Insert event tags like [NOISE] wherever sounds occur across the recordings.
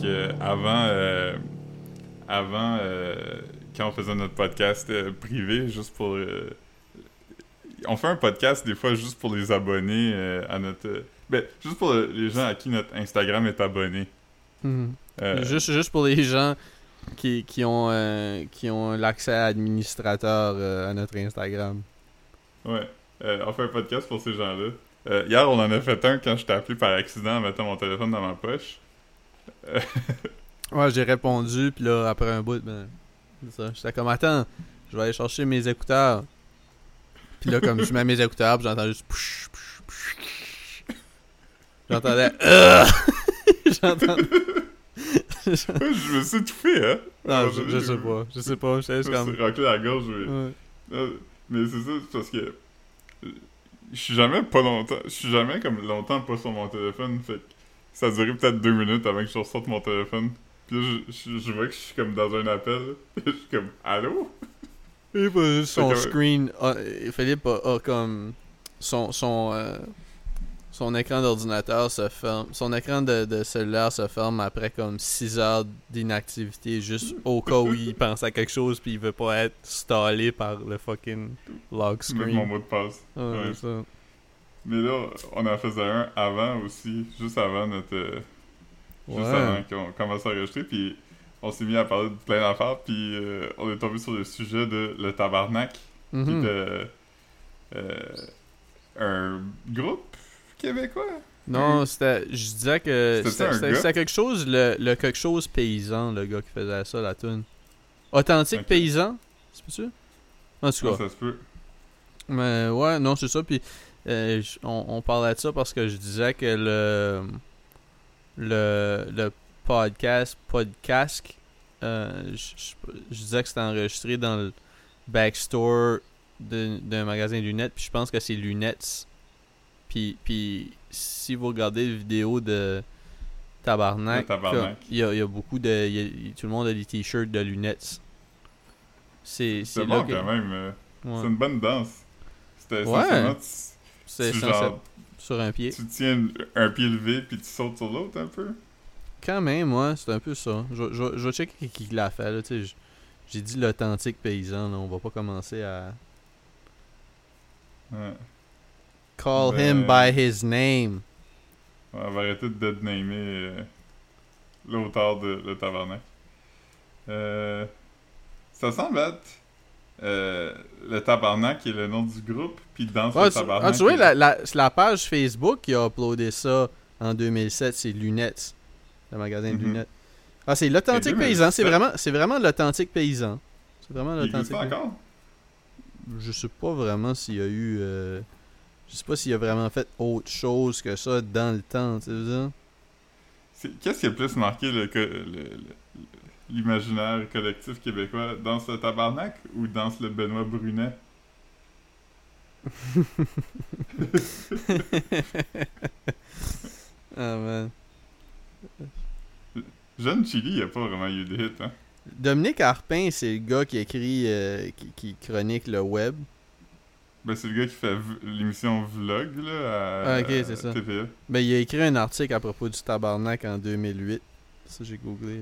que avant, euh, avant euh, quand on faisait notre podcast euh, privé, juste pour. euh, on fait un podcast des fois juste pour les abonnés euh, à notre. euh, ben, juste pour les gens à qui notre Instagram est abonné. Mhm. Euh, Juste, juste pour les gens qui, qui ont, euh, qui ont l'accès administrateur euh, à notre Instagram. Ouais. Euh, on fait un podcast pour ces gens-là. Euh, hier, on en a fait un quand je t'ai appelé par accident en mettant mon téléphone dans ma poche. Ouais, j'ai répondu, puis là, après un bout, ben, c'est ça. J'étais comme, attends, je vais aller chercher mes écouteurs. Puis là, comme je mets mes écouteurs, j'entends juste... psh, psh, psh. J'entendais... [LAUGHS] Euh! [LAUGHS] J'entendais... je me suis étouffé, hein? non, je, je sais pas. Je sais pas. Je me comme... suis raclé la gorge. mais- Ouais. Mais c'est ça, c'est parce que euh, je suis jamais pas longtemps, je suis jamais comme longtemps pas sur mon téléphone, fait que ça a duré peut-être deux minutes avant que je ressorte mon téléphone. Puis je, je, je vois que je suis comme dans un appel, [LAUGHS] puis je suis comme allô? Et pas juste son screen. a- euh, Philippe a, a comme son son euh, son écran d'ordinateur se ferme. Son écran de, de cellulaire se ferme après comme 6 heures d'inactivité juste au cas où il pense à quelque chose puis il veut pas être stallé par le fucking lock Mettre mon screen. mot de passe. Ouais. ça. Mais là, on en faisait un avant aussi, juste avant notre. euh, Juste Ouais. avant qu'on commence à enregistrer, puis on s'est mis à parler de plein d'affaires, puis euh, on est tombé sur le sujet de le tabarnak. qui était euh, un groupe québécois? Non, c'était. Je disais que. C'était quelque chose, le, le quelque chose paysan, le gars qui faisait ça, la tune. Authentique paysan, c'est pas sûr? En tout cas. Ça, ça se peut. Mais ouais, non, c'est ça. Puis euh, on, on parlait de ça parce que je disais que le le, le podcast podcast euh, je, disais que c'était enregistré dans le backstore d'un magasin de lunettes. Puis je pense que c'est lunettes. Puis, puis si vous regardez la vidéo de Tabarnak, il y a, il y a beaucoup de. il y a- tout le monde a des t-shirts de lunettes. C'est c'est C'est là bon que- quand même. euh, ouais. C'est une bonne danse. C'était Ouais. C'est genre, sur un pied. tu tiens un pied levé puis tu sautes sur l'autre un peu? Quand même, ouais, c'est un peu ça. Je, je, je vais checker qui, l'a fait, là, tu sais. J'ai dit l'authentique paysan, là, on va pas commencer à... Ouais. Call Ben- him by his name. Ouais, on va arrêter de deadnamer euh, l'auteur de Le Tabarnak. Euh, ça semble être euh, Le Tabarnak qui est le nom du groupe, puis dans Ah, le tu, Tabarnak... ah, tu vois, la, la, c'est la page Facebook qui a uploadé ça en 2007, c'est Lunettes, le magasin de Mhm. lunettes. Ah, c'est l'authentique Et 2007. paysan, c'est vraiment, c'est vraiment l'authentique paysan. C'est vraiment l'authentique encore? Je sais pas vraiment s'il y a eu... euh, Je sais pas s'il a vraiment fait autre chose que ça dans le temps, tu sais Qu'est-ce qui a plus marqué le- le- l'imaginaire collectif québécois? Danse le tabarnak ou danse le Benoît Brunet? [LAUGHS] ah, man. Jeune Chili, il a pas vraiment eu de hit, hein? Dominique Harpin, c'est le gars qui écrit, euh, qui, qui chronique le web. Ben, c'est le gars qui fait l'émission Vlog, là, à, Ah, ok, c'est à ça. TVA. Ben, il a écrit un article à propos du tabarnak en 2008. Ça, j'ai googlé.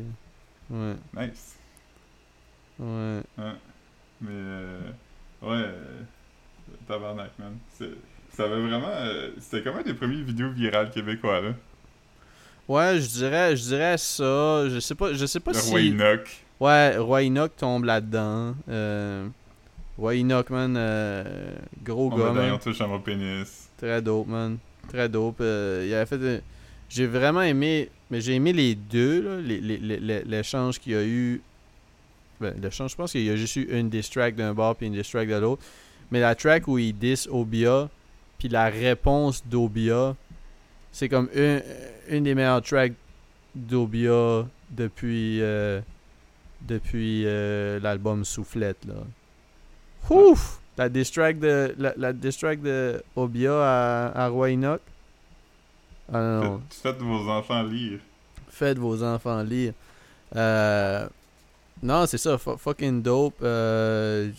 Ouais, Nice. ouais. Mais, euh, ouais, euh, tabarnak, man. C'est- Ça avait vraiment... euh, C'était comme un des premiers vidéos virales québécois, là. Ouais, je dirais, je dirais ça. Je sais pas, je sais pas Le si. roi Enoch. Ouais, Roi Enoch tombe là-dedans. Euh... Roi Enoch, man, euh, gros On gars, va man. touche à mon pénis. Très dope, man. Très dope. Euh, il avait fait. J'ai vraiment aimé. Mais j'ai aimé les deux, L'échange qu'il y a eu. Ben, je pense qu'il y a juste eu une diss d'un bord puis une diss de l'autre. Mais la track où il diss Obia, puis la réponse d'Obia, c'est comme une, une des meilleures tracks d'Obia depuis. euh, depuis euh, l'album Soufflette, là. Ouf! La diss de, la, la de Obia à, à Enoch. Ah. Faites, faites vos enfants lire. Faites vos enfants lire. Euh, non, c'est ça, fu- fucking dope. Euh,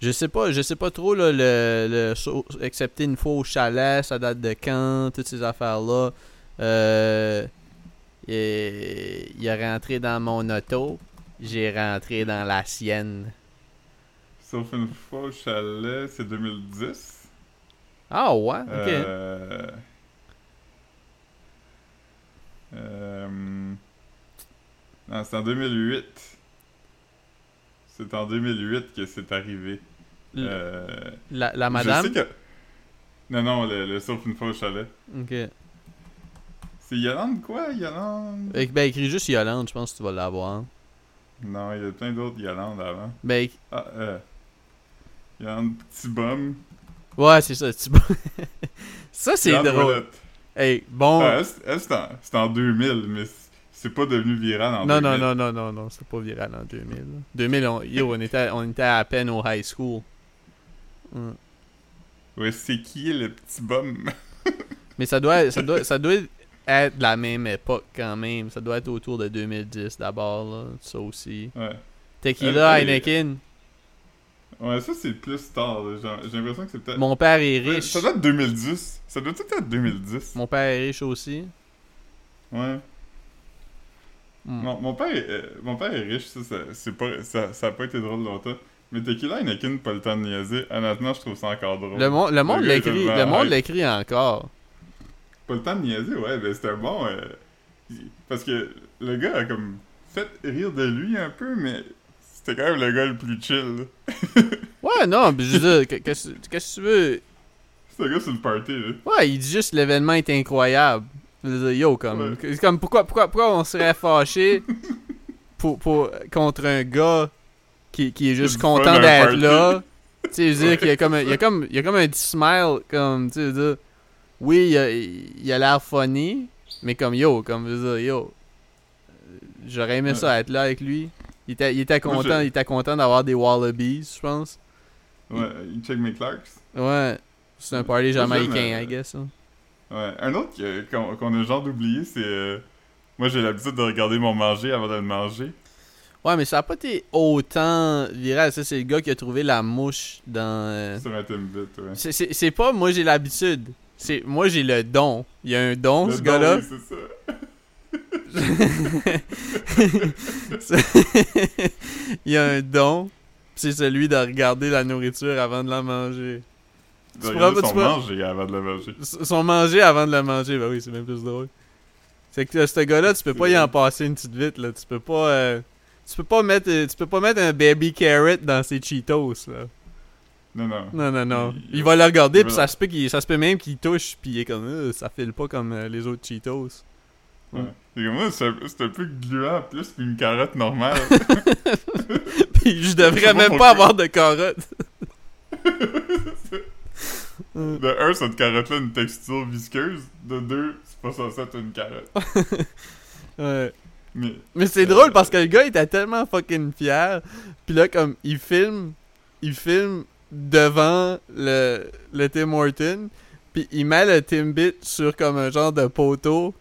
je sais pas, je sais pas trop là, le, le excepté une fois au chalet, ça date de quand, toutes ces affaires là. Euh, il, il est rentré dans mon auto, j'ai rentré dans la sienne. Sauf une fois au chalet, c'est 2010. Ah ouais, ok. Euh... euh, Non, c'est en 2008. C'est en 2008 que c'est arrivé. Euh, la, la je madame? sais que... Non, non, le, le sauf une fois au chalet. Ok. C'est Yolande quoi, Yolande? Ben, écris juste Yolande, je pense que tu vas l'avoir. Non, il y a plein d'autres Yolande avant. Ben, Ah, euh... Yolande Petit Bum. ouais, c'est ça. tu- [LAUGHS] ça, c'est drôle. Hey, bon. Elle, c'est- en, en 2000, mais c'est- pas devenu viral en non, 2000. non, non, non, non, non, c'est pas viral en 2000. là. 2000, on, yo, on était, on était à peine au high school. Hmm. Ouais, c'est qui le petit bum? [LAUGHS] Mais ça doit, ça, doit, ça doit être de la même époque quand même. Ça doit être autour de 2010 d'abord, là. Ça aussi. Ouais. Tequila, elle- Heineken. Ouais, ça c'est plus tard. J'ai l'impression que c'est peut-être. Mon père est riche. Ça doit être 2010. Ça doit peut-être être 2010. Mon père est riche aussi. Ouais. Hmm. Mon, mon père est, euh, mon père est riche, ça, ça, c'est pas, ça, ça a pas été drôle longtemps. Mais Tequila Heineken, pas le temps de niaiser. Honnêtement, je trouve ça encore drôle. Le, monde le l'écrit, le monde l'écrit encore. Pas le temps de niaiser, ouais, ben c'était bon. euh, parce que le gars a comme fait rire de lui un peu, mais c'était quand même le gars le plus chill. là. [LAUGHS] Ouais, non, mais je veux dire, que- qu'est-ce que tu veux? C'est gars sur le party, là. Ouais, il dit juste l'événement est incroyable. Je veux dire, yo, comme, Ouais. comme pourquoi, pourquoi, pourquoi on serait fâché [LAUGHS] pour, pour, contre un gars qui, qui est juste content d'être là? Tu sais, je veux dire qu'il y a comme, il y a comme, il y a comme un petit smile, comme, tu sais, dire, oui, il a, il a l'air funny, mais comme yo, comme, je veux dire, yo, j'aurais aimé Ouais. ça être là avec lui. Il était, il était content, il était content d'avoir des wallabies, je pense. Ouais, il check mes Clarks. Ouais, c'est un party jamaïcain, euh, I guess. hein. Ouais. Un autre qu'on qu'on a genre d'oublier, c'est. euh, moi, j'ai l'habitude de regarder mon manger avant de le manger. Ouais, mais ça a pas été autant viral. Ça, c'est le gars qui a trouvé la mouche dans. euh, Sur un Timbit, ouais. C'est- pas moi j'ai l'habitude. C'est moi j'ai le don. Il y a un don, Le ce gars-là. oui, c'est ça. [LAUGHS] Il y a un don. C'est celui de regarder la nourriture avant de la manger. De Tu pourras- son manger avant de le manger. Son manger avant de le manger, bah oui, c'est même plus drôle. C'est que euh, ce gars-là, tu peux pas y en passer une petite vite là. Tu peux pas. euh, tu peux pas mettre. euh, tu peux pas mettre un baby carrot dans ses Cheetos là. Non, non. Non, non, non. Il- Il, va le regarder, puis ça se peut qu'il ça se peut même qu'il touche, puis il est comme, Euh, ça file pas comme euh, les autres Cheetos. Ouais. Moi, c'est un, c'est un peu gluant en plus qu'une carotte normale. [LAUGHS] [LAUGHS] puis je devrais pas même pas avoir de carottes. [LAUGHS] De un, cette carotte-là a une texture visqueuse. De deux, c'est pas censé être une carotte. Ouais. Mais Mais c'est drôle parce que le gars était tellement fucking fier. Puis là, comme, il filme, il filme devant le, le Tim Horton, puis il met le Timbit sur comme un genre de poteau,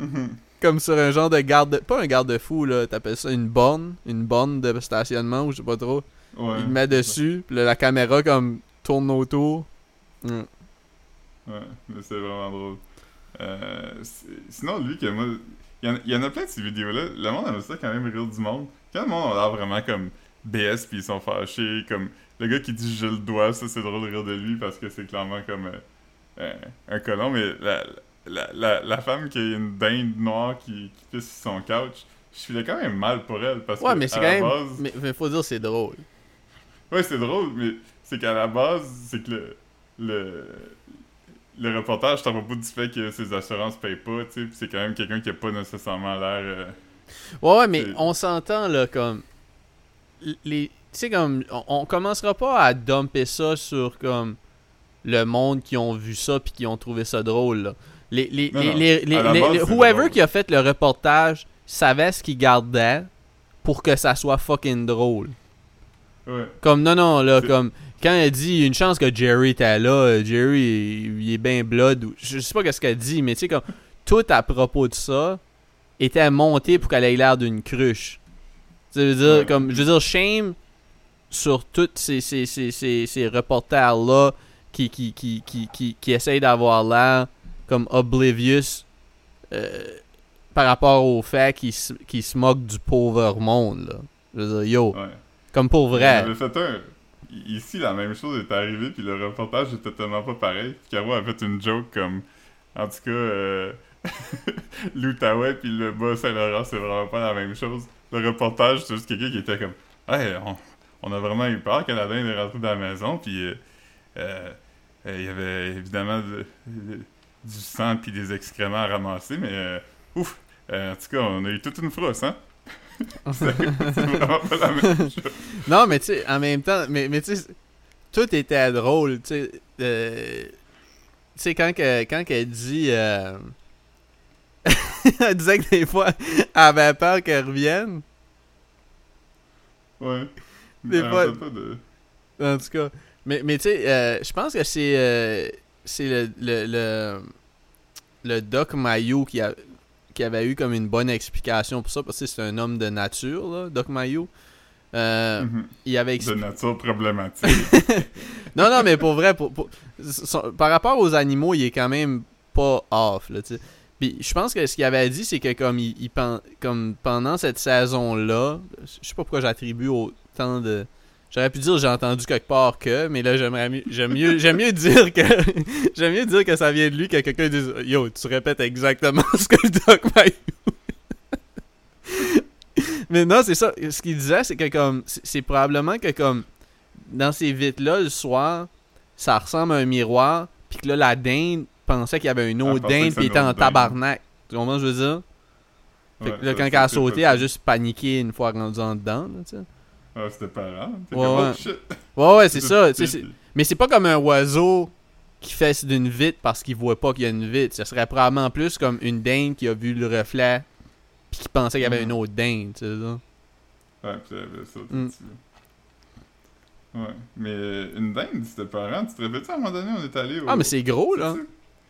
Mhm. comme sur un genre de garde, pas un garde-fou là, t'appelles ça une borne, une borne de stationnement ou je sais pas trop. Ouais. il le met dessus, puis là, la caméra comme tourne autour. Mm. Ouais, mais c'est vraiment drôle. Euh, sinon, lui, que moi. Il y, en, il y en a plein de ces vidéos-là. Le monde aime ça quand même rire du monde. Quand le monde a l'air vraiment comme BS puis ils sont fâchés, comme le gars qui dit je le dois, ça c'est drôle de rire de lui parce que c'est clairement comme euh, euh, un colon, mais la, la, la, la femme qui a une dinde noire qui, qui pisse sur son couch, je filais quand même mal pour elle parce Ouais, que mais c'est à quand même. base- Mais, mais faut dire, c'est drôle. Ouais, c'est drôle, mais c'est qu'à la base, c'est que le, le, le reportage t'en propos du fait que ses assurances payent pas, tu sais, pis c'est quand même quelqu'un qui a pas nécessairement l'air... euh, Ouais, ouais, mais C'est- on s'entend là comme les tu sais comme on, on commencera pas à dumper ça sur comme le monde qui ont vu ça puis qui ont trouvé ça drôle là. Les les Non, non. base, whoever qui a fait le reportage savait ce qu'il gardait pour que ça soit fucking drôle. Ouais. Comme non non là comme quand elle dit une chance que Jerry était là, euh, Jerry il, il est bien blood ou je sais pas qu'est-ce qu'elle dit mais tu sais comme tout à propos de ça était monté pour qu'elle ait l'air d'une cruche. Tu veux dire Ouais. comme je veux dire shame sur tous ces ces, ces, ces, ces reporters là qui qui qui qui qui, qui essayent d'avoir l'air comme oblivious euh, par rapport au fait qu'il se, qu'il se moque du pauvre monde, là. Je veux dire, yo, Ouais. comme pour vrai. avait fait un... Ici, la même chose est arrivée, puis le reportage était tellement pas pareil. Puis Caro a fait une joke comme... En tout cas, euh... [LAUGHS] l'Outaouais puis le Bas-Saint-Laurent, c'est vraiment pas la même chose. Le reportage, c'est juste quelqu'un qui était comme... Hey, on, on a vraiment eu peur dinde est rentrée dans la maison, puis... euh, euh, il y avait évidemment de- de- du sang puis des excréments à ramasser, mais... euh, ouf! Euh, en tout cas, on a eu toute une frousse, hein? c'est [LAUGHS] c'est vraiment pas la même [LAUGHS] chose. Non, mais tu sais, en même temps, mais, mais tu sais, tout était drôle, tu sais. euh, tu sais, quand, que, quand qu'elle dit. euh, [LAUGHS] elle disait que des fois, elle avait peur qu'elle revienne. Ouais. Des fois- en fait pas de... En tout cas. Mais, mais tu sais, euh, je pense que c'est. C'est le, le, le. le Doc Mayo qui, a, qui avait eu comme une bonne explication pour ça, parce que c'est un homme de nature, là, Doc Mayo. Euh, Mhm. il avait de nature problématique. [LAUGHS] Non, non, mais pour vrai, pour, pour- son- par rapport aux animaux, il est quand même pas off, là. Puis je pense que ce qu'il avait dit, c'est que comme il, il comme pendant cette saison-là, je sais pas pourquoi j'attribue autant de... J'aurais pu dire j'ai entendu quelque part que, mais là j'aimerais mieux j'aime mieux j'aime mieux dire que [LAUGHS] j'aime mieux dire que ça vient de lui que quelqu'un dise yo tu répètes exactement [LAUGHS] ce que le Doc Mayou. [LAUGHS] mais non c'est ça ce qu'il disait c'est que comme c'est probablement que comme dans ces vitres là le soir ça ressemble à un miroir puis que là la dinde pensait qu'il y avait une Elle autre dinde puis était en tabarnak tu comprends ce que je veux dire? Fait Ouais, que là quand elle a sauté elle a juste paniqué une fois rendue en dedans là. Ah, c'était parent. Ouais, comme, ouais. oh shit. ouais ouais c'est ça mais c'est pas comme un oiseau qui fait d'une vitre parce qu'il voit pas qu'il y a une vitre. Ce serait probablement plus comme une dinde qui a vu le reflet puis qui pensait qu'il y avait Mhm. une autre dinde, tu sais ça. Ouais, elle avait sauté Mm. Ouais. Mais une dinde, c'était parent. Tu te rappelles-tu, à un moment donné, on est allé au... Ah mais c'est gros là.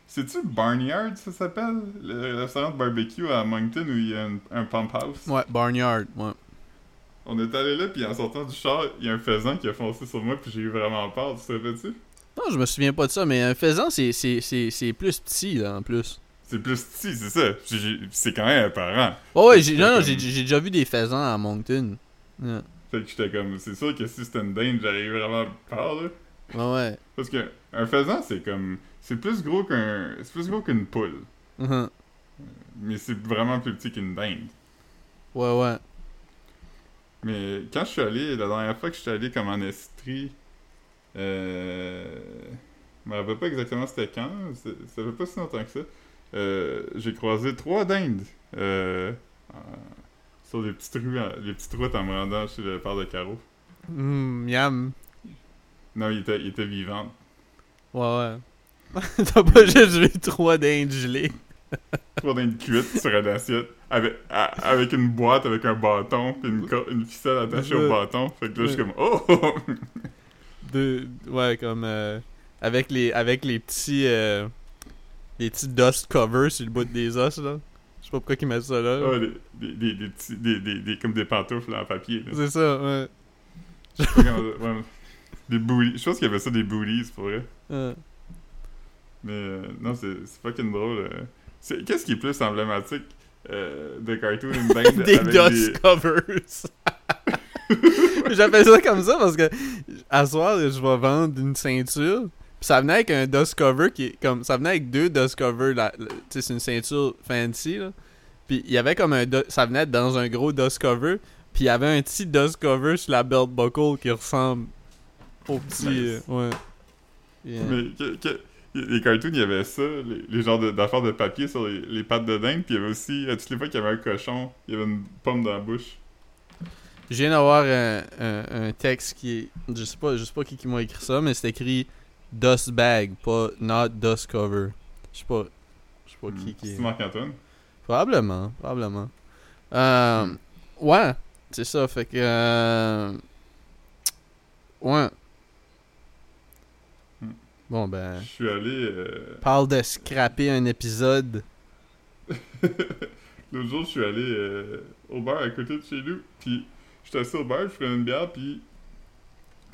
C'est-tu- Barnyard, ça s'appelle? Le restaurant de barbecue à Moncton où il y a un, un pump house? Ouais, barnyard, ouais. On est allé là, puis en sortant du char, il y a un faisan qui a foncé sur moi, puis j'ai eu vraiment peur. Tu te rappelles-tu? Non, je me souviens pas de ça, mais un faisan c'est plus petit là en plus. C'est plus petit, c'est ça. C'est quand même un parent. Ouais ouais, j'ai comme- déjà vu des faisans à Moncton. Fait que j'étais comme, c'est sûr que si c'était une dinde, j'aurais eu vraiment peur, là. Ouais ouais. Parce que un faisan, c'est comme. C'est plus gros qu'un. C'est plus gros qu'une poule. Mhm. Mais c'est vraiment plus petit qu'une dinde. Ouais ouais. Mais quand je suis allé, la dernière fois que je suis allé comme en Estrie, euh. Je me rappelle pas exactement c'était quand, ça fait pas si longtemps que ça. Euh, j'ai croisé trois dindes. Euh, sur les petites rues, les petites routes en me rendant chez le père de Caro. Hum, miam. Non, il était, il était vivant. Ouais ouais. [LAUGHS] T'as pas juste vu trois dindes gelées. Trois dindes cuites sur une assiette. Avec, à- avec une boîte avec un bâton, puis une, une ficelle attachée au Ouais. bâton. Fait que là, je suis Ouais. comme, oh! [LAUGHS] De, ouais, comme euh, avec les avec les petits euh, les petits dust covers sur le bout des os là. Je sais pas pourquoi ils mettent ça là. Ah, des, des, des, des petits, des, des, des- comme des pantoufles en papier. C'est ça, ouais. Ouais. Des booties. Je pense qu'il y avait ça des booties pour vrai. Ouais. Mais euh, non, c'est fucking drôle. euh. Qu'est-ce qui est plus emblématique euh, de cartoon une [LAUGHS] dinde des avec dust des... covers. [LAUGHS] J'appelle ça comme ça parce que à soir je vais vendre une ceinture. Puis ça venait avec un dust cover qui est comme ça venait avec deux dust covers là, c'est une ceinture fancy là. Puis il y avait comme un ça venait dans un gros dust cover, puis il y avait un petit dust cover sur la belt buckle qui ressemble au petit Nice. euh, ouais. Yeah. Mais que- que- les cartoons, il y avait ça, les, les genres d'affaires de, papier sur les, les pattes de dinde, puis il y avait aussi, à toutes les fois qu'il y avait un cochon, il y avait une pomme dans la bouche. Je viens d'avoir un, un, un texte qui est. Je sais pas, je sais pas qui, qui m'a écrit ça, mais c'est écrit Dust Bag, pas Not Dust Cover. Je sais pas. Je sais pas qui qui. C'est Marc-Antoine. Probablement, probablement. Euh, Ouais, c'est ça, fait que. euh, Ouais. Bon ben. Je suis allé... euh, Parle de scraper un épisode. [LAUGHS] L'autre jour, je suis allé euh, au bar à côté de chez nous, puis j'étais assis au bar, je prenais une bière, puis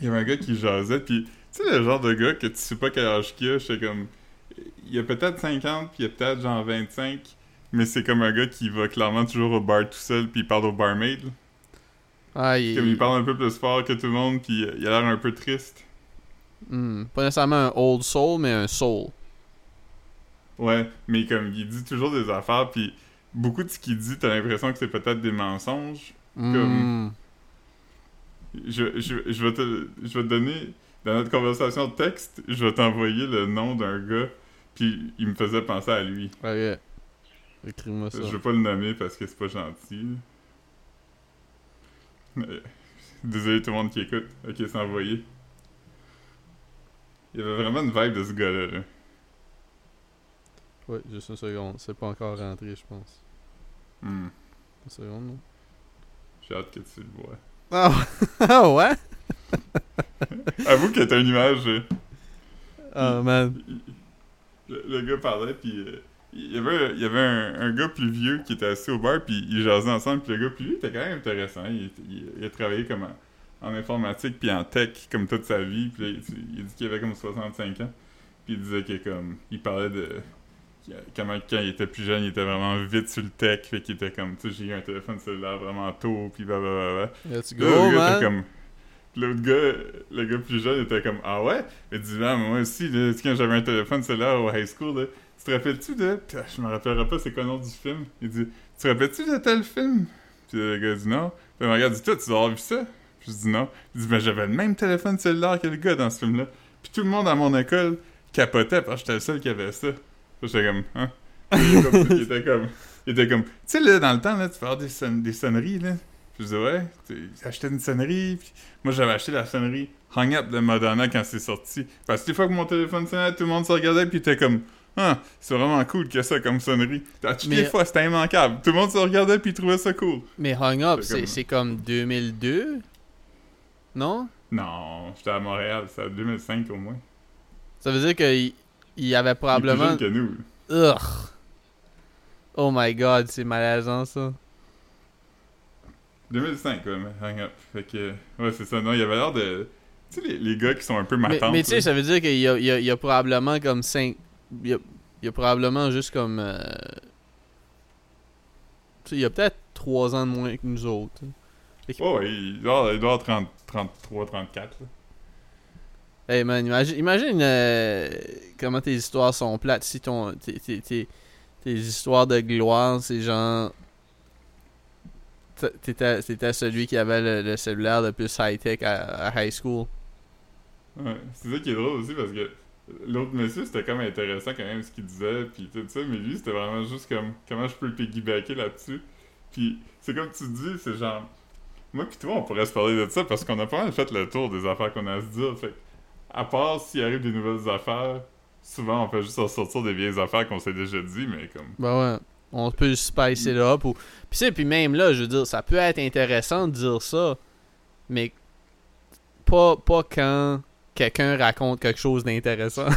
il y avait un gars qui jasait, puis tu sais le genre de gars que tu sais pas quel âge qu'il a, j'étais comme... Il y a peut-être 50, puis il y a peut-être genre 25, mais c'est comme un gars qui va clairement toujours au bar tout seul, puis il parle au barmaid. Ah, il, Comme il parle un peu plus fort que tout le monde, puis il a l'air un peu triste. Hmm, pas nécessairement un old soul, mais un soul. Ouais, mais comme il dit toujours des affaires, puis beaucoup de ce qu'il dit, t'as l'impression que c'est peut-être des mensonges. Hmm. Je, je, je, vais te, je vais te donner, dans notre conversation de texte, je vais t'envoyer le nom d'un gars, puis il me faisait penser à lui. Ok. Écris-moi ça. Je vais pas le nommer parce que c'est pas gentil. Désolé tout le monde qui écoute. Ok, c'est envoyé. Il y avait vraiment une vibe de ce gars-là. là. Ouais, juste une seconde. C'est pas encore rentré, je pense. Hmm. Une seconde, non? J'ai hâte que tu le vois. Ah ouais? [LAUGHS] Ah ouais? [LAUGHS] Avoue que t'as une image. Oh man. il- le, le gars parlait, puis euh, il y avait, il y avait un, un gars plus vieux qui était assis au bar, puis ils jasaient ensemble, puis le gars plus vieux était quand même intéressant. Il, il- il a travaillé comme en, informatique, puis en tech, comme toute sa vie, puis là, il, dit qu'il avait comme 65 ans, puis il disait que comme, il parlait de comment quand il était plus jeune, il était vraiment vite sur le tech, fait qu'il était comme, tu sais, j'ai eu un téléphone cellulaire vraiment tôt, puis blablabla. Let's Là, go, le gars comme. L'autre gars, le gars plus jeune était comme Ah ouais? Il dit Ah, moi aussi, là, tu sais, quand j'avais un téléphone cellulaire au high school, là, tu te rappelles-tu de. Puis, je me rappellerai pas c'est quoi le nom du film. Il dit Tu te rappelles-tu de tel film? Puis le gars dit non. Puis il me regarde, dit Toi, tu avoir vu ça? Puis je dis non. Il dit Ben j'avais le même téléphone cellulaire que le gars dans ce film-là. Puis tout le monde à mon école capotait parce que j'étais le seul qui avait ça. J'étais comme Hein? Il était comme- il était comme. Il était comme. Tu sais, là, dans le temps, là, tu peux avoir des, son- des sonneries, là. Puis je disais, ouais, acheté une sonnerie. Puis moi, j'avais acheté la sonnerie Hang Up de Madonna quand c'est sorti. Parce que des fois que mon téléphone sonnait, tout le monde se regardait, puis était comme, ah, c'est vraiment cool que ça comme sonnerie. À toutes Mais- les fois, c'était immanquable. Tout le monde se regardait, puis trouvait ça cool. Mais Hung Up, C'est comme- c'est comme 2002? Non? Non, j'étais à Montréal, c'est à 2005 au moins. Ça veut dire qu'il il y avait Il est plus probablement... jeune que nous. Oh my god, c'est malaisant ça. 2005, ouais, mais Hang Up. Fait que, ouais, c'est ça. Non, il y avait l'air de. Tu sais, les, les gars qui sont un peu matants. mais tu sais, ça veut dire qu'il y a, il y a- il y a probablement comme 5. Il y a, il y a probablement juste comme. euh, tu sais, il y a peut-être 3 ans de moins que nous autres. Que- Oh, il doit, il doit avoir 30, 33, 34. là. Hey man, imagine, imagine euh, comment tes histoires sont plates. Si ton, tes, tes, tes, tes histoires de gloire, c'est genre. T'étais t'étais celui qui avait le, le cellulaire le plus high-tech à, à high school. Ouais, c'est ça qui est drôle aussi parce que l'autre monsieur c'était comme intéressant quand même ce qu'il disait puis tout ça mais lui c'était vraiment juste comme comment je peux le piggybacker là-dessus? Puis c'est comme tu dis c'est genre moi pis toi on pourrait se parler de ça parce qu'on a pas mal fait le tour des affaires qu'on a à se dire fait à part s'il arrive des nouvelles affaires souvent on fait juste ressortir des vieilles affaires qu'on s'est déjà dit mais comme Ben ouais. On peut spicer it up. Ou... Puis, tu sais, puis même là, je veux dire, ça peut être intéressant de dire ça, mais pas, pas quand quelqu'un raconte quelque chose d'intéressant. [LAUGHS]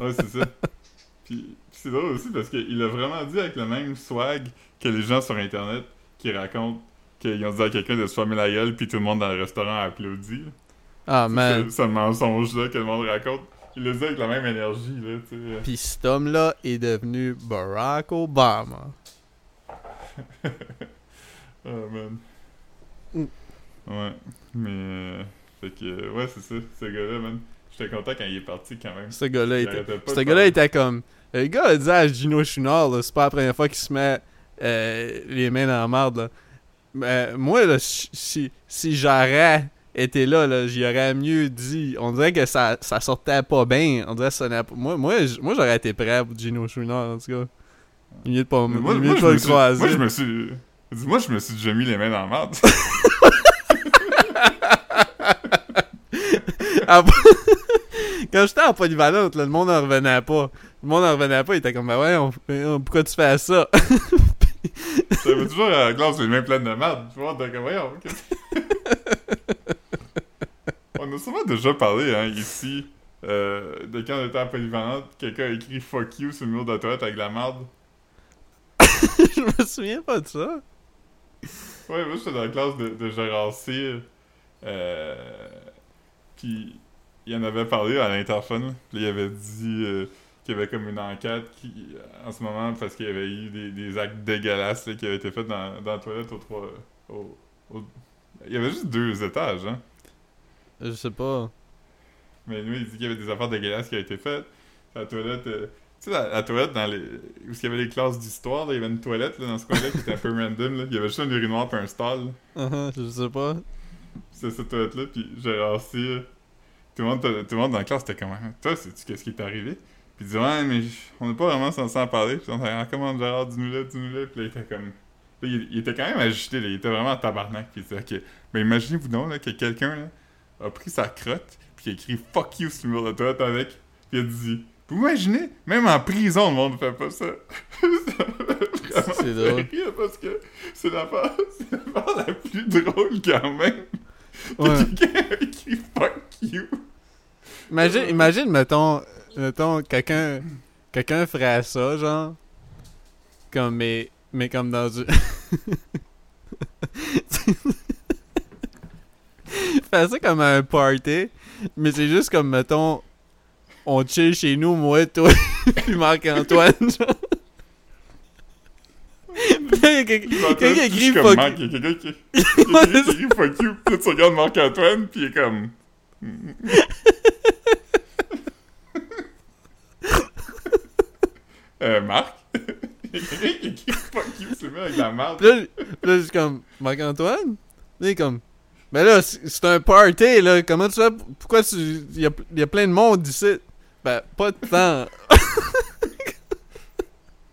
Ouais, c'est ça. Puis c'est drôle aussi parce qu'il a vraiment dit avec le même swag que les gens sur Internet qui racontent qu'ils ont dit à quelqu'un de se fermer la gueule puis tout le monde dans le restaurant a applaudi. Ah C'est man. ce- ce mensonge-là que le monde raconte. Il le dit avec la même énergie, là, tu sais. Puis cet homme-là est devenu Barack Obama. Oh, [LAUGHS] man. Mm. Ouais. Mais, euh, fait que, euh, ouais, c'est ça, ce gars-là, man. J'étais content quand il est parti quand même. Ce gars-là était. Ce gars-là était comme. Le gars a dit à Gino Chouinard, c'est pas la première fois qu'il se met euh, les mains dans la marde. Là. Mais moi, là, si, j'aurais été là, là j'y aurais mieux dit. On dirait que ça, ça sortait pas bien. On dirait que ça. Moi, moi, moi j'aurais été prêt pour Gino Chouinard, en tout cas. Mieux de pas, moi, mieux moi, de je pas me le suis, croiser. moi, je me suis. Dis-moi, je me suis déjà mis les mains dans la marde. [LAUGHS] Après- [LAUGHS] Quand j'étais en polyvalente, là, le monde en revenait pas. Le monde en revenait pas, il était comme, ben ouais, on- on- pourquoi tu fais ça? [LAUGHS] J'avais toujours à la glace les mains pleines de marde. Tu vois, comme, voyons, [LAUGHS] On a sûrement déjà parlé, hein, ici, euh, de quand on était en polyvalente, quelqu'un a écrit fuck you sur le mur de la toilette avec la marde. [LAUGHS] je me souviens pas de ça. Ouais, moi j'étais dans la classe de, de Gérard Cyr. Euh, puis il en avait parlé à l'interphone. Puis il avait dit euh, qu'il y avait comme une enquête qui, en ce moment parce qu'il y avait eu des, des actes dégueulasses là, qui avaient été faits dans, dans la toilette au trois. Il y avait juste deux étages, hein. Je sais pas. Mais lui, il dit qu'il y avait des affaires dégueulasses qui avaient été faites. La toilette. euh, tu sais, la, la toilette dans les. Où il y avait les classes d'histoire, il y avait une toilette là, dans ce coin-là qui était un peu [LAUGHS] random. Là. Il y avait juste un urinoir puis un stall. Uh-huh, je sais pas. C'est cette toilette-là, puis j'ai euh, Tout le, monde, tout le monde dans la classe était comme Toi, sais-tu qu'est-ce qui est arrivé? Puis il dit Ouais, mais on n'est pas vraiment censé en parler. Puis on était Ah, comment Gérard, dis-nous-le, dis-nous-le. Puis là, il était comme. Là, il, il était quand même agité, là. il était vraiment en tabarnak. Puis il disait Ok, mais imaginez-vous donc là, que quelqu'un là, a pris sa crotte, puis il a écrit Fuck you sur le mur de toilette avec. Puis il a dit Vous imaginez Même en prison, le monde ne fait pas ça. [LAUGHS] C'est drôle. parce que c'est l'affaire [LAUGHS] c'est l'affaire la plus drôle quand même. Ouais. [LAUGHS] Quelqu'un a écrit fuck you. Imagine, imagine, mettons, mettons, quelqu'un, quelqu'un ferait ça, genre, comme, mais, mais comme dans du... [LAUGHS] Faire ça comme un party, mais c'est juste comme, mettons, on chill chez nous, moi, toi, [LAUGHS] puis Marc-Antoine, genre. Quelqu'un qui écrit fuck Marc, il y a quelqu'un qui, [LAUGHS] écrit fuck you. Puis tu regardes Marc-Antoine, puis il est comme. Euh, Marc? [LAUGHS] Il y a quelqu'un qui écrit fuck you, c'est bien avec la. Puis là, là, suis comme, Marc-Antoine? Là, il est comme, mais là, c'est un party, là. Comment tu fais? Pourquoi tu. Il y a, il y a plein de monde ici. Ben, pas de temps. [LAUGHS]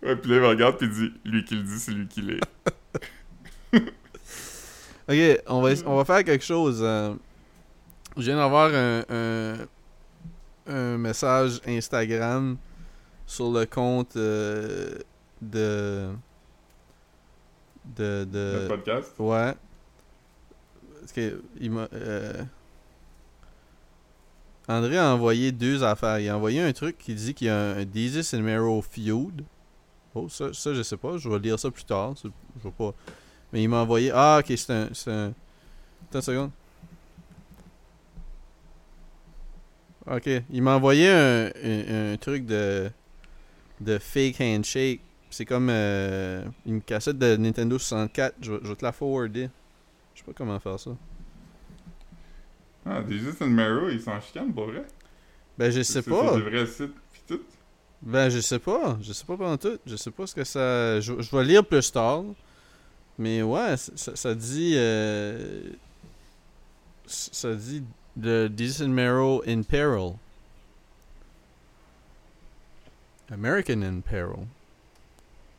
Ouais, puis là, il regarde, puis il dit Lui qui le dit, c'est lui qui l'est. [LAUGHS] Ok, on va, on va faire quelque chose. euh, je viens d'avoir un, un, un message Instagram sur le compte euh, de. De. de Notre podcast? Ouais. Parce que il m'a. euh, André a envoyé deux affaires. Il a envoyé un truc qui dit qu'il y a un, un Deezus and Mero feud. Oh, ça, ça, je sais pas. Je vais lire ça plus tard. C'est- Je vais pas. Mais il m'a envoyé. Ah, ok, c'est un. C'est un. Attends une seconde. Ok. Il m'a envoyé un, un, un truc de. De fake handshake. C'est comme euh, une cassette de Nintendo 64. Je, vais- je vais te la forwarder. Je sais pas comment faire ça. Ah, des juste Mero, ils s'en chicanent pour vrai. Ben, je sais pas. C'est des vrais sites, pis tout. Ben, je sais pas. Je sais pas pendant tout. Je sais pas ce que ça. Je, je vais lire plus tard. Mais ouais, ça, ça- ça dit. euh, Ça dit. The Decent Marrow in Peril. American in Peril.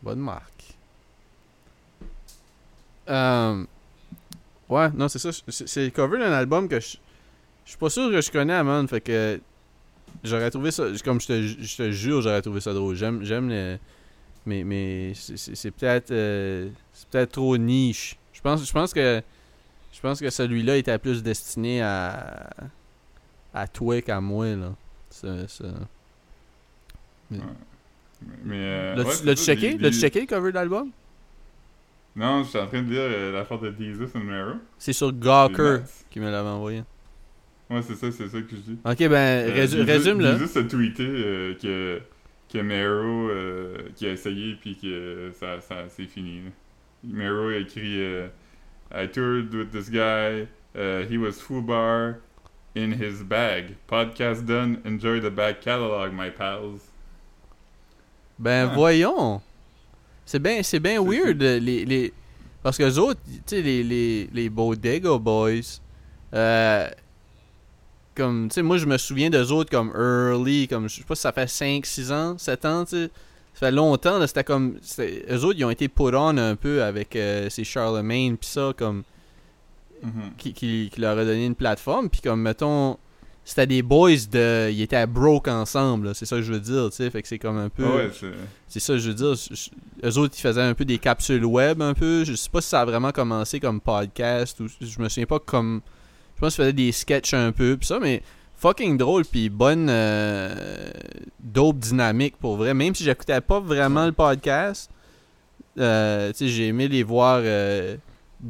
Bonne marque. Euh, ouais, non, c'est ça. C'est c'est le cover d'un album que je. Je suis pas sûr que je connais, Amon. Fait que. J'aurais trouvé ça. Comme je te, je te jure, j'aurais trouvé ça drôle. J'aime, j'aime le. Mais, mais c'est- c'est c'est peut-être. euh, c'est peut-être trop niche. Je pense, je pense que. Je pense que celui-là était plus destiné à. À toi qu'à moi, là. Ça- ça. Mais. Euh, L'as-tu ouais, checké? L'as-tu checké le cover d'album? Non, je suis en train de lire euh, l'affaire de Jesus and Mero. C'est sur Gawker qui me l'avait envoyé. Ouais, c'est ça, c'est ça que je dis. Ok, ben, Euh, résu- Jesus- résume-le. Jesus a tweeté euh, que, que Mero, qui a essayé, puis que ça, ça c'est fini. là. Mero a écrit I toured with this guy, uh, he was foobar in his bag. Podcast done, enjoy the back catalog, my pals. Ben Ah. voyons. C'est bien c'est bien weird les, les parce que les autres, tu sais les les les Bodega Boys euh, comme tu sais moi je me souviens d'eux autres comme early comme je sais pas si ça fait 5 6 ans, 7 ans, tu sais. Ça fait longtemps là, c'était comme eux autres ils ont été put on un peu avec euh, ces Charlemagne puis ça comme Mhm. qui, qui, qui leur a donné une plateforme puis comme mettons c'était des boys de ils étaient à broke ensemble, c'est ça que je veux dire, tu sais, fait que c'est comme un peu Ah ouais, c'est... c'est ça, je veux dire. je- eux autres, ils faisaient un peu des capsules web, un peu. Je sais pas si ça a vraiment commencé comme podcast ou. Je me souviens pas comme. Je pense qu'ils faisaient des sketchs un peu, pis ça, mais fucking drôle, puis bonne. euh, dope dynamique pour vrai. Même si j'écoutais pas vraiment le podcast, euh, tu sais, j'ai aimé les voir euh,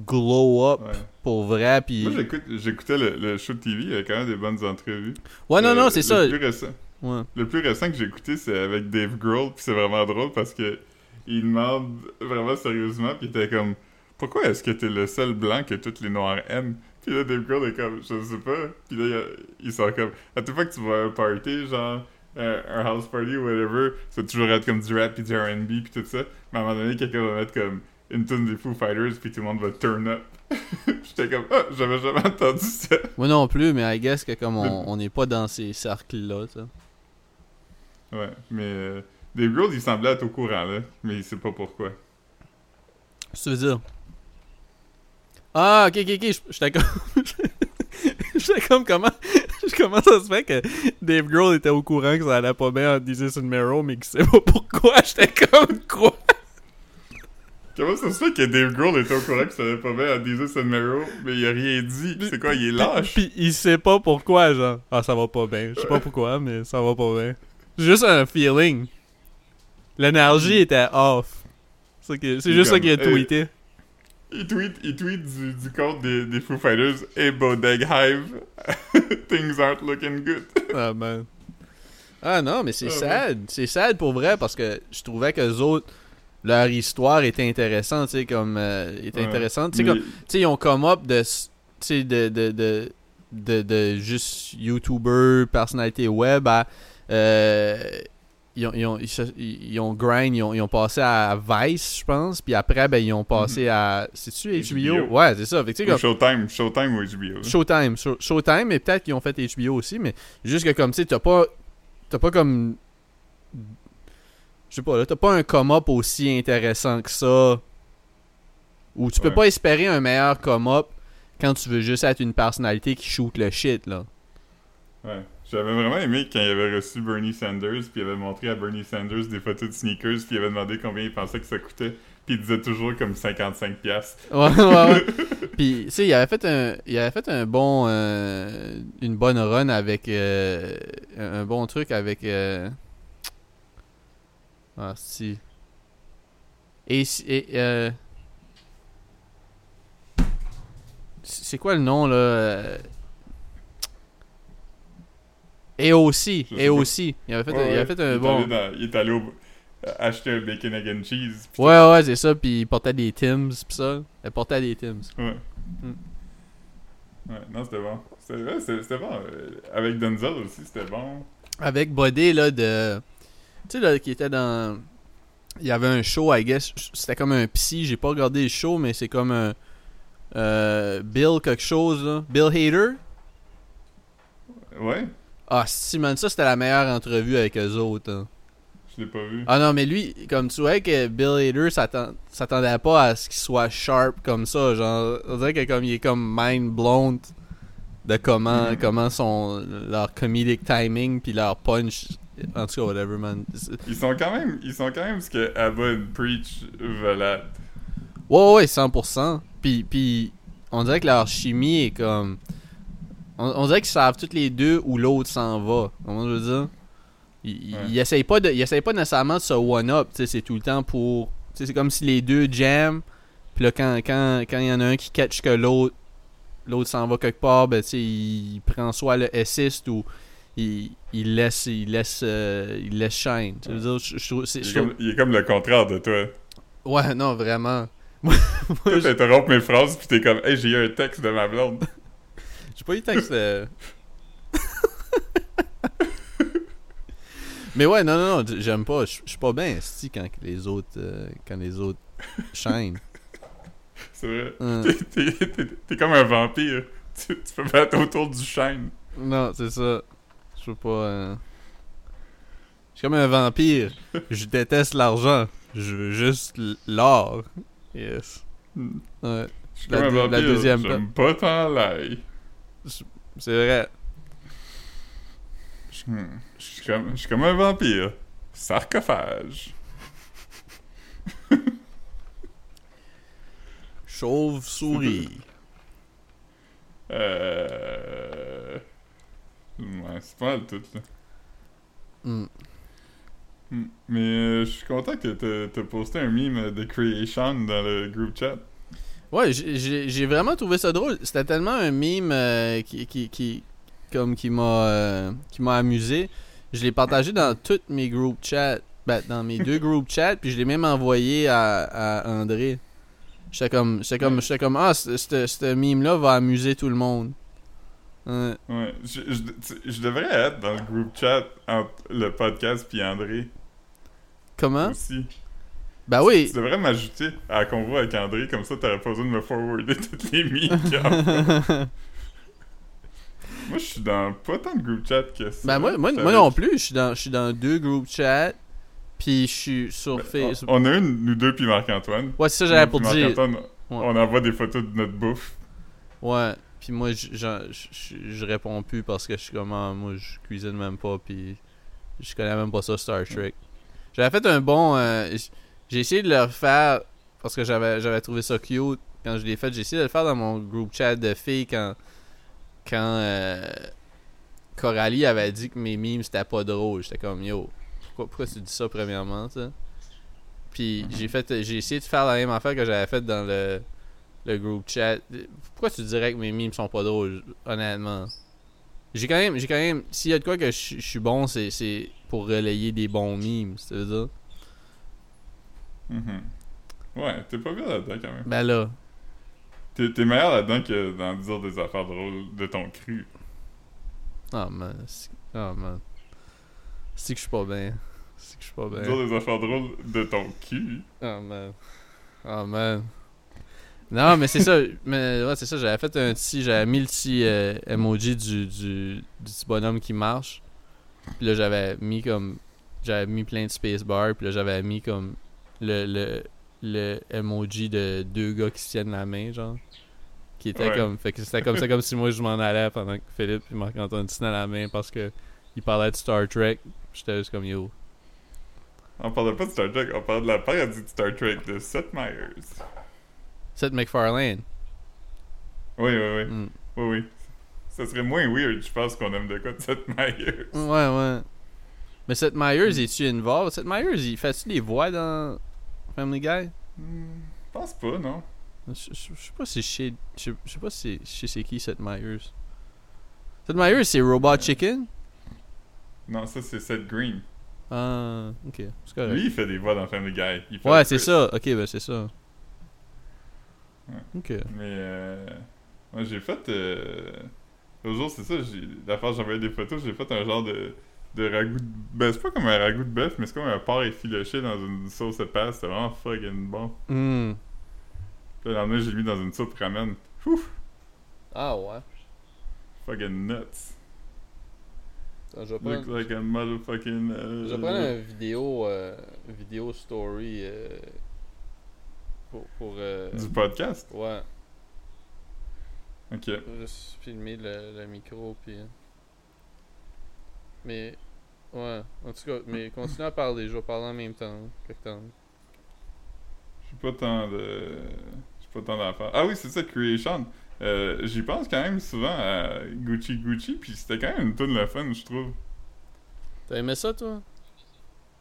glow up Ouais. pour vrai, puis. Moi, j'écoute, j'écoutais le, le show de TV, il y avait quand même des bonnes entrevues. Ouais, non, Euh, non, c'est le ça. plus récent. Ouais. Le plus récent que j'ai écouté, c'est avec Dave Grohl, puis c'est vraiment drôle parce que il demande vraiment sérieusement, puis il était comme Pourquoi est-ce que t'es le seul blanc que toutes les noirs aiment? Puis là, Dave Grohl est comme Je sais pas. Puis là, il- il sort comme À toute fois que tu vas à un party, genre un, un house party ou whatever, ça va toujours être comme du rap puis du RB puis tout ça. Mais à un moment donné, quelqu'un va mettre comme une tune des Foo Fighters, puis tout le monde va turn up. [LAUGHS] J'étais comme Ah, j'avais jamais entendu ça. Moi non plus, mais I guess que comme on n'est pas dans ces cercles-là, sais. Ouais, mais euh, Dave Grohl, il semblait être au courant, là, mais il sait pas pourquoi. Qu'est-ce que tu veux dire? Ah, ok, ok, ok, j'étais comme... [LAUGHS] j'étais comme comment... [LAUGHS] comment ça se fait que Dave Grohl était au courant que ça allait pas bien en Jesus and Mero, mais qu'il sait pas pourquoi, j'étais comme quoi? Comment ça se fait que Dave Grohl était au courant que ça allait pas bien à Jesus and Mero, mais il a rien dit? C'est quoi, il est lâche? Puis il sait pas pourquoi, genre. Ah, ça va pas bien. Je sais pas pourquoi, mais ça va pas bien. Juste un feeling. L'énergie était off. C'est juste ça qu'il a hey. tweeté. Il tweet, il tweet du, du compte des, des Foo Fighters Hey Bodeg Hive, [LAUGHS] things aren't looking good. Ah, man. Ah non, mais c'est Ah, sad. C'est sad pour vrai parce que je trouvais que les autres, leur histoire était intéressante, tu sais, comme. euh, était Ouais. intéressante. Tu sais, Mais- comme- tu sais, ils ont come up de. s- Tu sais, de. de, de de, de juste YouTuber, personnalité web à. euh, ils ont, ils, ont, ils, ils ont grind, ils ont, ils ont passé à Vice, je pense, puis après, ben, ils ont passé à. C'est-tu HBO? HBO. Ouais, c'est ça. Fait que, comme- Showtime, Showtime ou HBO. Showtime, Show- Showtime, mais peut-être qu'ils ont fait HBO aussi, mais juste que comme tu sais, t'as pas. T'as pas comme. Je sais pas, là, t'as pas un come-up aussi intéressant que ça? Ou tu peux Ouais. pas espérer un meilleur come-up quand tu veux juste être une personnalité qui shoot le shit, là. Ouais. J'avais vraiment aimé quand il avait reçu Bernie Sanders, puis il avait montré à Bernie Sanders des photos de sneakers, puis il avait demandé combien il pensait que ça coûtait, puis il disait toujours comme 55$. piastres. Ouais, ouais, ouais. [LAUGHS] Puis, tu sais, il avait fait un, il avait fait un bon, euh, une bonne run avec, euh, un un bon truc avec, euh, ah si, et, et euh, c'est quoi le nom là? euh, Et aussi, et aussi, il avait fait, Ouais, il avait fait il un est bon. dans- il est allé au- acheter un bacon and cheese. Ouais, ouais, c'est ça. Puis il portait des Tims, pis ça. Il portait des Tims. Ouais. Mm. Ouais, non, c'était bon. C'était ouais, bon. Euh, Avec Denzel aussi, c'était bon. Avec Bodé, là, de. Tu sais, là, qui était dans. Il y avait un show, I guess. C'était comme un psy. J'ai pas regardé le show, mais c'est comme un. euh, Bill quelque chose, là. Bill Hader? Ouais, Ah, si, man, ça, c'était la meilleure entrevue avec eux autres. hein. je l'ai pas vu. Ah non, mais lui, comme tu vois que Bill Hader s'attend- s'attendait pas à ce qu'il soit sharp comme ça. Genre, on dirait que comme il est comme mind blown de comment, Mhm. comment son leur comedic timing puis leur punch. En tout cas, whatever, man. Ils sont quand même, ils sont quand même ce que Abba Preach veulent être. Ouais, ouais, 100%. Puis, puis on dirait que leur chimie est comme. On, on dirait qu'ils savent toutes les deux où l'autre s'en va. Comment je veux dire? Ils, Ouais. ils essayent pas de, ils essayent pas nécessairement de se one-up. tu sais, C'est tout le temps pour. tu sais, C'est comme si les deux jam. Puis là, quand il quand, quand il y en a un qui catch que l'autre l'autre s'en va quelque part, ben, tu sais, il prend soit le assist ou il, il laisse il laisse euh, il laisse shine. Veux dire, je- je Il je est, trouve- comme, il est comme le contraire de toi. Ouais, non, vraiment. [LAUGHS] Toi, t'interrompes mes phrases, pis t'es comme, hey, j'ai eu un texte de ma blonde. [LAUGHS] J'ai pas eu le texte. euh. [LAUGHS] Mais ouais, non, non, non, j'aime pas. Je suis pas bien esti quand les autres, euh, quand les autres shine. C'est vrai. Hein. T'es- comme un vampire. Tu, tu peux battre autour du chêne. Non, c'est ça. Je veux pas. euh, Je suis comme un vampire. [LAUGHS] Je déteste l'argent. Je veux juste l'or. Yes. Hmm. Ouais, Je suis La comme un deux- la vampire. deuxième J'aime pas tant l'ail. c'est vrai. Je je suis comme, je suis comme un vampire. Sarcophage. [LAUGHS] Chauve-souris. [LAUGHS] Euh... Ouais, c'est pas mal tout, là. Hmm. Hmm. Mais euh, je suis content que t'as- posté un meme de Creation dans le group chat. Ouais, j'ai- vraiment trouvé ça drôle. C'était tellement un meme euh, qui, qui, qui, comme qui m'a euh, qui m'a amusé. Je l'ai partagé dans tous mes groupes chat. Ben, dans mes deux [LAUGHS] groupes chat, puis je l'ai même envoyé à, à André. J'étais comme, j'étais comme, j'étais comme, ah, ce- ce ce meme-là va amuser tout le monde. Ouais. Ouais, je, je, devrais être dans le groupe chat entre le podcast puis André Comment? aussi. Ben oui. Tu devrais m'ajouter à la convoi avec André, comme ça t'aurais pas besoin de me forwarder [LAUGHS] toutes les envoie. [LAUGHS] Moi, je suis dans pas tant de groupe chat que ça. Ben moi, moi, moi non plus, je suis dans, je suis dans deux groupes chat, puis je suis sur Facebook. On a une, nous deux, puis Marc-Antoine. Ouais, c'est ça Nous pour dire. Marc-Antoine, Ouais. On envoie des photos de notre bouffe. Ouais, puis moi, je, réponds plus parce que je suis comme, ah, moi, je cuisine même pas, puis je connais même pas ça, Star Trek. J'avais fait un bon. euh, j'ai essayé de le refaire parce que j'avais, j'avais trouvé ça cute quand je l'ai fait. J'ai essayé de le faire dans mon groupe chat de filles quand. Quand. euh, Coralie avait dit que mes memes c'était pas drôle. J'étais comme, yo, pourquoi, pourquoi tu dis ça premièrement, ça? Puis j'ai fait j'ai essayé de faire la même affaire que j'avais fait dans le le groupe chat. Pourquoi tu dirais que mes memes sont pas drôles, honnêtement? J'ai quand même, j'ai quand même, s'il y a de quoi que je suis bon, c'est, c'est pour relayer des bons memes, ça veut dire? Mhm. Ouais, t'es pas bien là-dedans quand même. Ben là, T'es meilleur là-dedans que dans dire des affaires drôles de ton cru. oh man, c'est- oh man. C'est que je suis pas bien. C'est que je suis pas bien. Dire des affaires drôles de ton cul. Oh man. Oh man. Non, mais c'est ça. Mais ouais, c'est ça. J'avais fait un petit. J'avais mis le petit euh, emoji du, du, du petit bonhomme qui marche. Puis là, j'avais mis comme. J'avais mis plein de spacebar. Puis là, j'avais mis comme. Le, le, le emoji de deux gars qui se tiennent la main, genre. Qui était Ouais. comme. Fait que c'était comme ça, comme si moi je m'en allais pendant que Philippe et Marc-Antoine se tenaient la main parce que. Ils parlaient de Star Trek. J'étais juste comme yo. On parlait pas de Star Trek, on parlait de la parodie de Star Trek de Seth Meyers. Seth MacFarlane. Oui, oui, oui. Mm. Oui, oui. Ça serait moins weird, je pense, qu'on aime de quoi de Seth Meyers. Ouais, ouais. Mais Seth Meyers, est-tu involved? Seth Meyers, il fait-tu des voix dans Family Guy? Hmm, je pense pas, non. Je, je- je sais pas si je sais. Je je sais pas si c'est qui Seth Meyers. Seth Meyers, c'est Robot Chicken? Non, ça c'est Seth Green. Ah, ok. C'est. Lui, il fait des voix dans Family Guy. Il fait ouais, c'est ça. Ok, ben c'est ça. Ouais. Ok. Mais euh, moi j'ai fait euh, l'autre jour c'est ça, j'ai l'affaire j'envoyais des photos, j'ai fait un genre de de ragoût de ben c'est pas comme un ragoût de bœuf, mais c'est comme un porc effiloché dans une sauce épaisse, c'est vraiment fucking bon. Hmm. Puis le lendemain, j'ai mis dans une soupe ramen. Ouf, Ah ouais. fucking nuts. Attends, je vais Look prendre, like a motherfucking euh, je vais prendre une vidéo, euh, vidéo story euh, pour, pour euh, du podcast? ouais. OK. Je juste filmer le, le micro puis. Mais ouais, en tout cas, mais continue à parler, je vais parler en même temps, quelque temps. J'ai pas tant de j'ai pas tant d'affaires. Ah oui, c'est ça Creation. Euh, j'y pense quand même souvent à Gucci Gucci puis c'était quand même une tune le fun, je trouve. T'as aimé ça toi?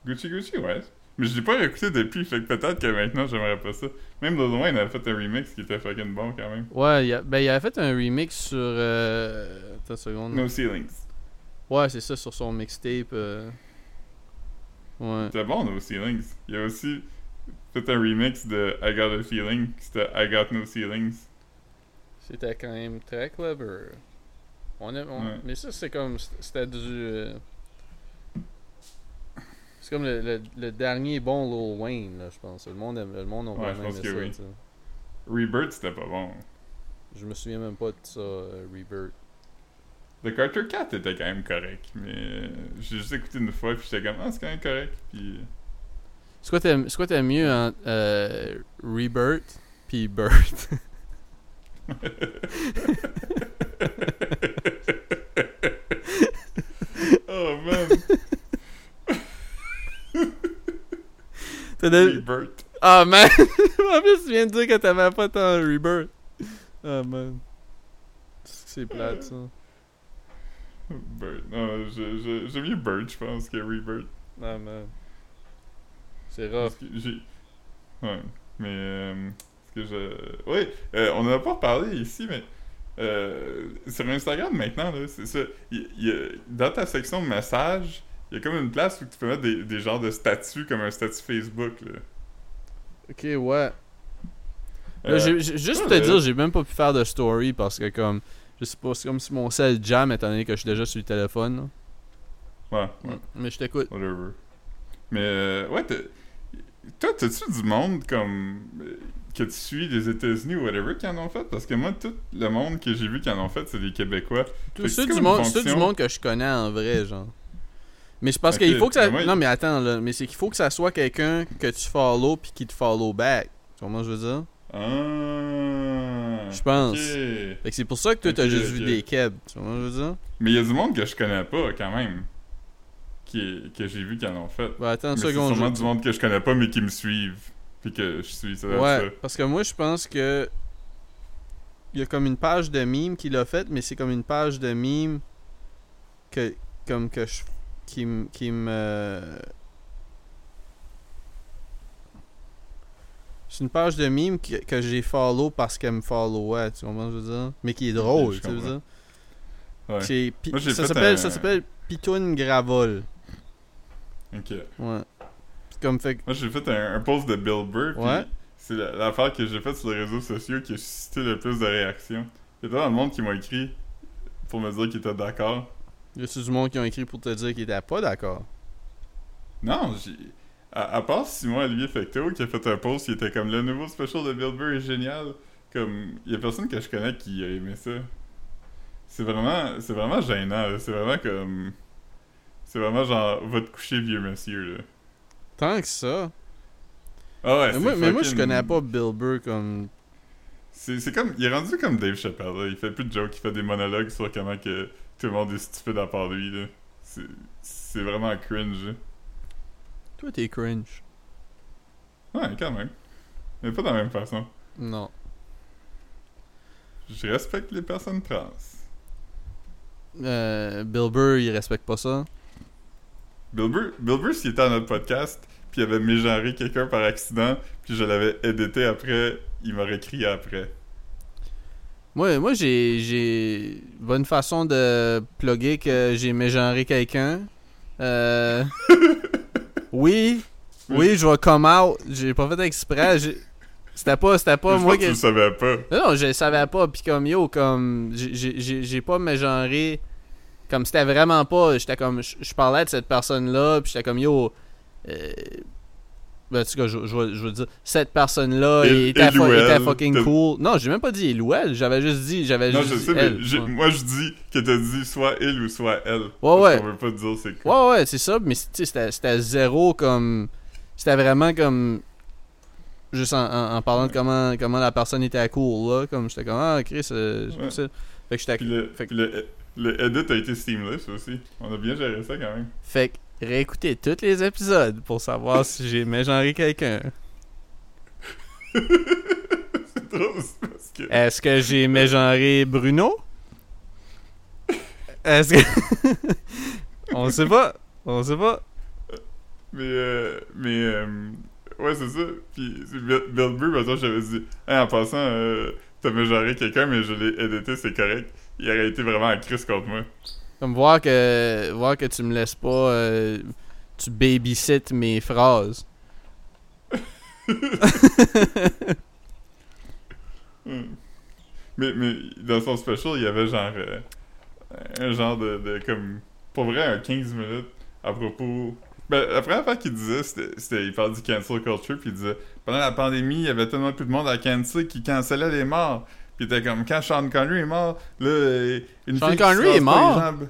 Gucci Gucci, ouais. Mais je l'ai pas réécouté depuis, fait que peut-être que maintenant j'aimerais pas ça. Même Lil Wayne avait fait un remix qui était fucking bon quand même. Ouais, il a, ben il avait fait un remix sur euh, attends une seconde. No Ceilings. Ouais, c'est ça sur son mixtape euh, Ouais. C'était bon No Ceilings. Il a aussi fait un remix de I Got a Feeling, qui c'était I Got No Ceilings. C'était quand même très clever. On a, on- Ouais. Mais ça, c'est comme. C'était du. Euh, C'est comme le, le, le dernier bon Lil Wayne, là, je pense. Le monde, aime- le monde a Ouais, je pense que ça. oui. Rebirth, c'était pas bon. Je me souviens même pas de ça, euh, Rebirth. The Carter Cat était quand même correct, mais euh, j'ai juste écouté une fois puis j'étais comme ah c'est quand même correct puis C'est quoi t'aimes c'est quoi t'aimes mieux euh, Rebirth puis Birth? [LAUGHS] [LAUGHS] Oh man T'as de- Rebirth Ah man [LAUGHS] En plus tu viens de dire que t'aimais pas tant Rebirth. Ah man. C'est plate ça. Bird non j'aime mieux Bird je pense que Rebirth Ah man. C'est rough. j'ai ouais mais euh, parce que je oui euh, on en a pas parlé ici mais euh, sur Instagram maintenant là c'est ça y a- dans ta section de messages il y a comme une place où tu peux mettre des, des genres de statuts comme un statut Facebook, là. Ok, ouais. Là, Euh, juste pour te dire, j'ai même pas pu faire de story parce que comme je sais pas, c'est comme si mon cell jam étant donné que je suis déjà sur le téléphone. là. Ouais, ouais, Mais je t'écoute. whatever. Mais, euh, ouais, t'as- toi, t'as-tu du monde comme. euh, que tu suis des États-Unis ou whatever qui en ont fait? Parce que moi, tout le monde que j'ai vu qui en ont fait, c'est des Québécois. C'est c'est du monde, c'est du monde que je connais en vrai, genre. Mais c'est parce Ok, qu'il faut que ça. moi, Non, mais attends, là. Mais c'est qu'il faut que ça soit quelqu'un que tu follow puis qui te follow back. Tu vois que je veux dire? Ah. Je pense. ok. Fait que c'est pour ça que toi, t'as juste vu des kebs. Tu vois je veux dire? Mais il y a du monde que je connais pas, quand même. Qui, que j'ai vu qui en ont fait. Ouais, attends une c'est seconde. sûrement je- du monde que je connais pas, mais qui me suivent. Puis que je suis, ça Ouais, parce que moi, je pense que. Il y a comme une page de mime qui l'a fait, mais c'est comme une page de mime que. Comme que je. Qui, me. C'est une page de mime que, que j'ai follow parce qu'elle me followait, tu comprends ce que je veux dire? Mais qui est drôle, tu veux dire? ça. Ouais. Moi, ça s'appelle un- ça s'appelle Pitoun Gravol. Ok. Ouais. Comme fait Moi, j'ai fait un, un post de Bill Burr. Ouais. C'est la- l'affaire que j'ai faite sur les réseaux sociaux qui a suscité le plus de réactions. Il y a dans le monde qui m'a écrit pour me dire qu'ils étaient d'accord. Y a du monde qui ont écrit pour te dire qu'ils étaient pas d'accord? Non, j'ai. À, à part Simon Olivier Fecteau qui a fait un post qui était comme le nouveau special de Bill Burr est génial. Comme, il y a personne que je connais qui a aimé ça. C'est vraiment, c'est vraiment gênant. là. C'est vraiment comme. C'est vraiment genre, va te coucher, vieux monsieur, là. Tant que ça. Ah ouais, mais c'est moi, mais moi, je connais pas Bill Burr comme. C'est c'est comme. Il est rendu comme Dave Chappelle, là. Il fait plus de jokes, il fait des monologues sur comment que tout le monde est stupide à part lui, là. C'est- vraiment cringe. là. Toi, t'es cringe. Ouais, quand même. Mais pas de la même façon. Non. Je respecte les personnes trans. Euh, Bill Burr, il respecte pas ça. Bill Burr, Bill Burr, s'il était à notre podcast, puis il avait mégenré quelqu'un par accident, puis je l'avais édité après, il m'aurait crié après. Moi, moi j'ai, j'ai bonne façon de plugger que j'ai mégenré quelqu'un. Euh... oui, oui, je vais come out. J'ai pas fait exprès. C'était pas, c'était pas je moi que qui. tu le savais pas. Non, non, je le savais pas. Puis comme yo, comme j'ai- pas mégenré. Comme c'était vraiment pas. J'étais comme. Je parlais de cette personne-là. Puis j'étais comme yo. Euh, en tout cas, je, je, veux- je veux dire, cette personne-là Il- était, il était fucking t'as- cool. Non, j'ai même pas dit il ou elle. J'avais juste dit. J'avais Non, juste je dit mais elle. j'ai- Ouais. moi je dis que t'as dit soit il ou soit elle. Ouais, ouais. qu'on veut pas te dire c'est quoi. Ouais, ouais, c'est ça, mais tu sais, c'était c'était zéro comme. C'était vraiment comme. Juste en, en- en parlant de comment, comment la personne était cool, là. Comme j'étais comme, ah, Chris, euh, c'est Ouais. ça. Fait que j'étais. Puis le, Fait que- le, le edit a été seamless aussi. On a bien géré ça quand même. Fait que réécoutez tous les épisodes pour savoir si j'ai mégenré quelqu'un. c'est drôle, c'est parce que. Est-ce que j'ai mégenré Bruno? Est-ce que. [LAUGHS] On sait pas. On sait pas. Mais, euh, mais, euh, ouais, c'est ça. Puis, Bill Bill Burr, maintenant, j'avais dit, hey, en passant, euh, t'as mégenré quelqu'un, mais je l'ai édité, c'est correct. Il aurait été vraiment en crise contre moi. Comme voir que. Voir que tu me laisses pas. euh, tu babysites mes phrases. [LAUGHS] Hmm. Mais, mais dans son special, il y avait genre euh, un genre de, comme pour vrai un 15 minutes à propos ben, la première fois qu'il disait c'était, il parlait du cancel culture puis il disait pendant la pandémie il y avait tellement plus de monde à cancel qui cancellait les morts puis il était comme quand Sean Connery est mort là euh, une Sean fille qui se est pas mort? les jambes.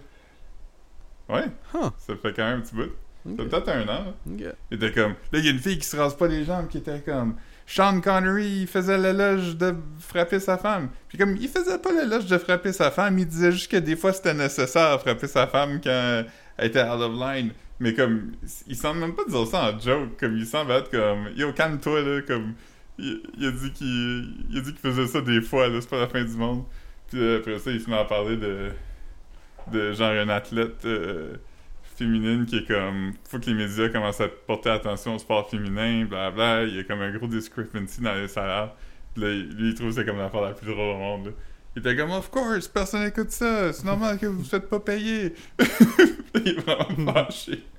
ouais Huh. ça fait quand même un petit bout ça fait peut-être un an là. Ok. Il était comme. Là, il y a une fille qui se rase pas les jambes qui était comme. Sean Connery, il faisait l'éloge de frapper sa femme. Puis comme, il faisait pas l'éloge de frapper sa femme, il disait juste que des fois c'était nécessaire de frapper sa femme quand elle était out of line. Mais comme, il semble même pas dire ça en joke. Comme, il semble être comme, yo, calme-toi, là. Comme, il, il a dit qu'il il a dit qu'il faisait ça des fois, là. C'est pas la fin du monde. Puis là, après ça, il se met à parler de. de genre une athlète. euh, féminine qui est comme faut que les médias commencent à porter attention au sport féminin blablabla il y a comme un gros discrepancy dans les salaires Puis là, lui il trouve que c'est comme l'affaire la plus drôle au monde là. il était comme of course personne n'écoute ça c'est normal que vous ne faites pas payer [LAUGHS] il est vraiment fâché Mais,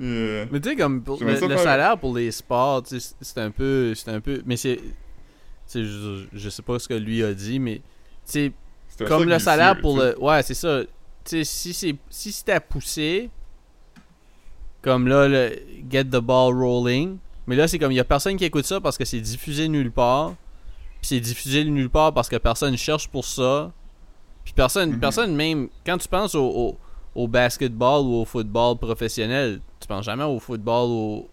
euh, Mais tu sais, comme pour le, salaire pour les sports, c'est un peu. C'est un peu. Mais c'est. Je, je sais pas ce que lui a dit, mais. Tu comme le salaire pour le. Ouais, c'est ça. Tu sais, si c'est si c'était poussé, comme là, le Get the Ball Rolling. Mais là, c'est comme il y a personne qui écoute ça parce que c'est diffusé nulle part. Puis c'est diffusé nulle part parce que personne cherche pour ça. Puis personne, Mhm. personne même. Quand tu penses au, au, au basketball ou au football professionnel, tu penses jamais au football au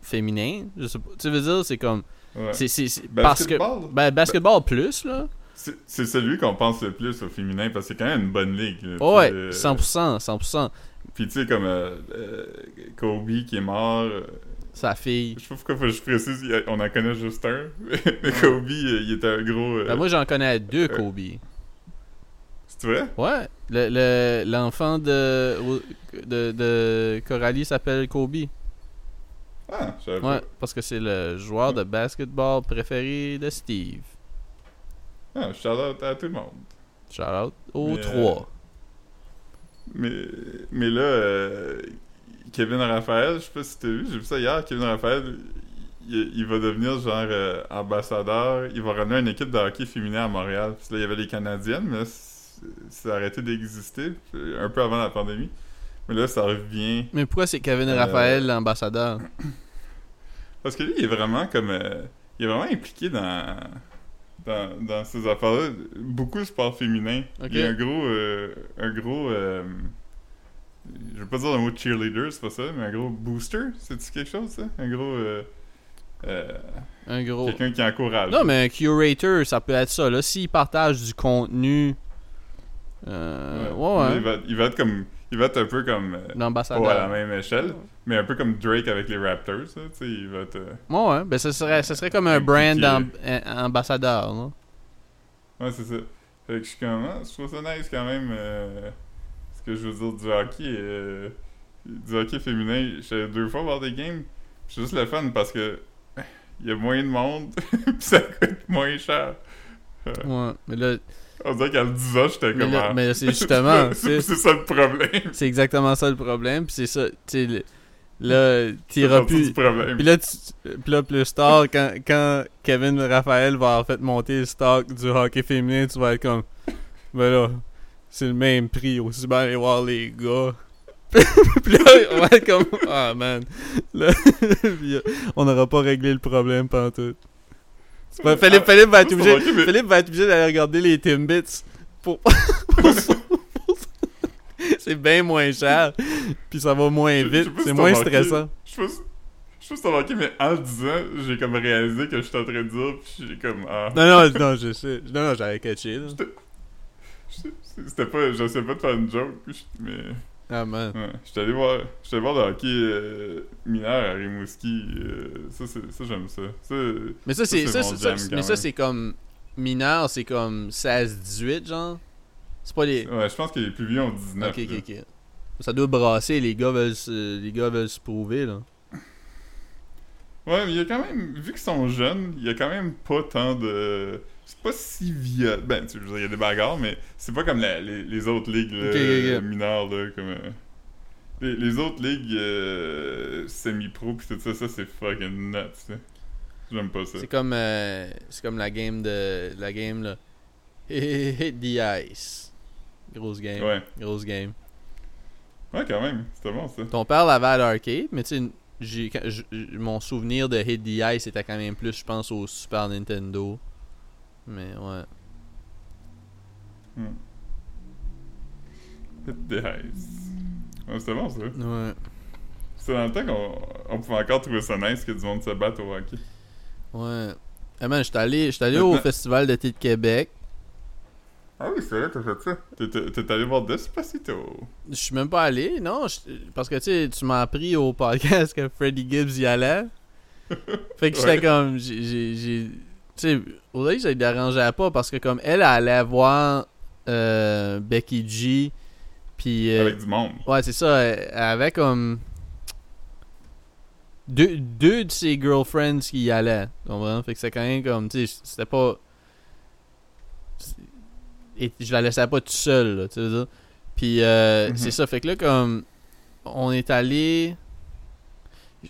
féminin. Je sais pas. Tu veux dire, c'est comme. Ouais. C'est, c'est, c'est- parce que. Basketball? Ben, basketball plus, là. C'est c'est celui qu'on pense le plus au féminin parce que c'est quand même une bonne ligue. là, Ouais, tu sais, euh, 100%, 100%. Puis tu sais, comme euh, euh, Kobe qui est mort, euh, Sa fille. je sais pas pourquoi faut que je précise, on en connaît juste un. [LAUGHS] Mais Kobe, euh, il était un gros. euh, Ben, moi, j'en connais deux euh, Kobe. C'est vrai? Ouais. Le, le- l'enfant de, de, de Coralie s'appelle Kobe. Ah, je savais Ouais, parce que c'est le joueur de basketball préféré de Steve. Ah, shout out à tout le monde. Shout out aux Mais, trois. Mais, mais là, euh, Kevin Raphaël, je sais pas si t'as vu, j'ai vu ça hier, Kevin Raphaël, il, il va devenir genre euh, ambassadeur, il va ramener une équipe de hockey féminin à Montréal. Puis là, il y avait les Canadiennes, mais c'est arrêté d'exister, un peu avant la pandémie. Mais là, ça revient. Mais pourquoi c'est Kevin euh, Raphaël l'ambassadeur? [CLEARS THROAT] Parce que lui, il est vraiment comme. euh, il est vraiment impliqué dans. Dans, dans ces affaires-là, beaucoup de sport féminin. Il y a un gros. euh, un gros. euh, je veux pas dire le mot cheerleader, c'est pas ça, mais un gros booster, c'est-tu quelque chose, ça? Un gros. euh, Un gros. Quelqu'un qui encourage. Non, mais un curator, ça peut être ça. Là, s'il partage du contenu. Euh, ouais, Il, ouais. va, il va être comme. Il va être un peu comme. euh, L'ambassadeur. pas à la même échelle, mais un peu comme Drake avec les Raptors, là, tu sais, il va être. euh, Ouais, ouais. Ben, ça serait, ça serait comme un brand amb- euh, ambassadeur. Là. Ouais, c'est ça. Fait que je suis comme, ah, je trouve ça nice quand même. euh, ce que je veux dire du hockey. euh, du hockey féminin. J'étais deux fois voir des games. C'est juste le fun parce que il y a moins de monde, [LAUGHS] pis ça coûte moins cher. Ouais. Mais là, On dirait qu'à 10 ans, j'étais mais comme. là, ah, mais c'est justement. [LAUGHS] c'est ça le problème. c'est exactement ça le problème. Puis c'est ça. Tu le- là, [LAUGHS] t'iras plus. Puis là, tu, puis là, plus tard, quand, quand Kevin Raphaël va en fait monter le stock du hockey féminin, tu vas être comme, ben là, c'est le même prix, aussi bien aller voir les gars. [LAUGHS] puis là, on va être comme, ah man, là, euh, on n'aura pas réglé le problème pendant tout. Philippe, Ah, Philippe va être ça, obligé, mais- Philippe va être obligé d'aller regarder les Timbits pour, [LAUGHS] pour. C'est bien moins cher, puis ça va moins vite, c'est moins stressant. Je sais pas si- je sais pas si mais en disant, j'ai comme réalisé que j'étais en train de dire, pis j'ai comme. Ah. Non, non, non, je sais. Non, non, j'avais catché, là. C'était pas. J'essayais pas de faire une joke, puis mais. Ah, man. Ouais, j'étais allé voir, j'étais voir le hockey euh, mineur à Rimouski. euh, ça, j'aime ça. Ça, Mais ça, c'est. Ça, Ça, c'est mais ça, comme. Mineur, c'est comme 16-18, genre? C'est pas les. ouais, je pense que les plus vieux ont 19. Ok, ok, ok. Ça doit brasser, les gars veulent se, les gars veulent se prouver, là. Ouais, mais il y a quand même, vu qu'ils sont jeunes, il y a quand même pas tant de. C'est pas si violent. Ben, tu il y a des bagarres, mais c'est pas comme la- les, les autres ligues là, mineures, là, comme. euh, les, les autres ligues euh, semi-pro pis tout ça, ça c'est fucking nuts, tu sais. J'aime pas ça. C'est comme. euh, c'est comme la game de. La game, là. [LAUGHS] Hit the ice. Grosse game. Ouais. Grosse game. Ouais, quand même, c'était bon ça. Ton père l'avait à l'arcade, mais tu sais, j'ai- mon souvenir de Hit the Ice c'était quand même plus, je pense, au Super Nintendo. Mais ouais. [LAUGHS] Hit the ice. Ouais, c'était bon ça. Ouais. C'est dans le temps qu'on on pouvait encore trouver ça nice que du monde se batte au hockey. Ouais. Eh man, j'étais allé, j'étais allé au Festival d'été de Québec. Ah oui, c'est vrai, t'as fait ça. T'es- allé voir Despacito. Je suis même pas allé, non, parce que tu sais, tu m'as appris au podcast que Freddie Gibbs y allait. [LAUGHS] Fait que j'étais Ouais. comme, j'ai, sais, au début ça ne dérangeait pas parce que comme elle, elle allait voir euh, Becky G, puis euh, Avec du monde. ouais c'est ça, elle, avait comme deux, deux de ses girlfriends qui y allaient, comprends? Fait que c'est quand même comme, tu sais, c'était pas et je la laissais pas tout seul, tu veux dire. Puis euh, Mhm. c'est ça, fait que là, comme on est allé.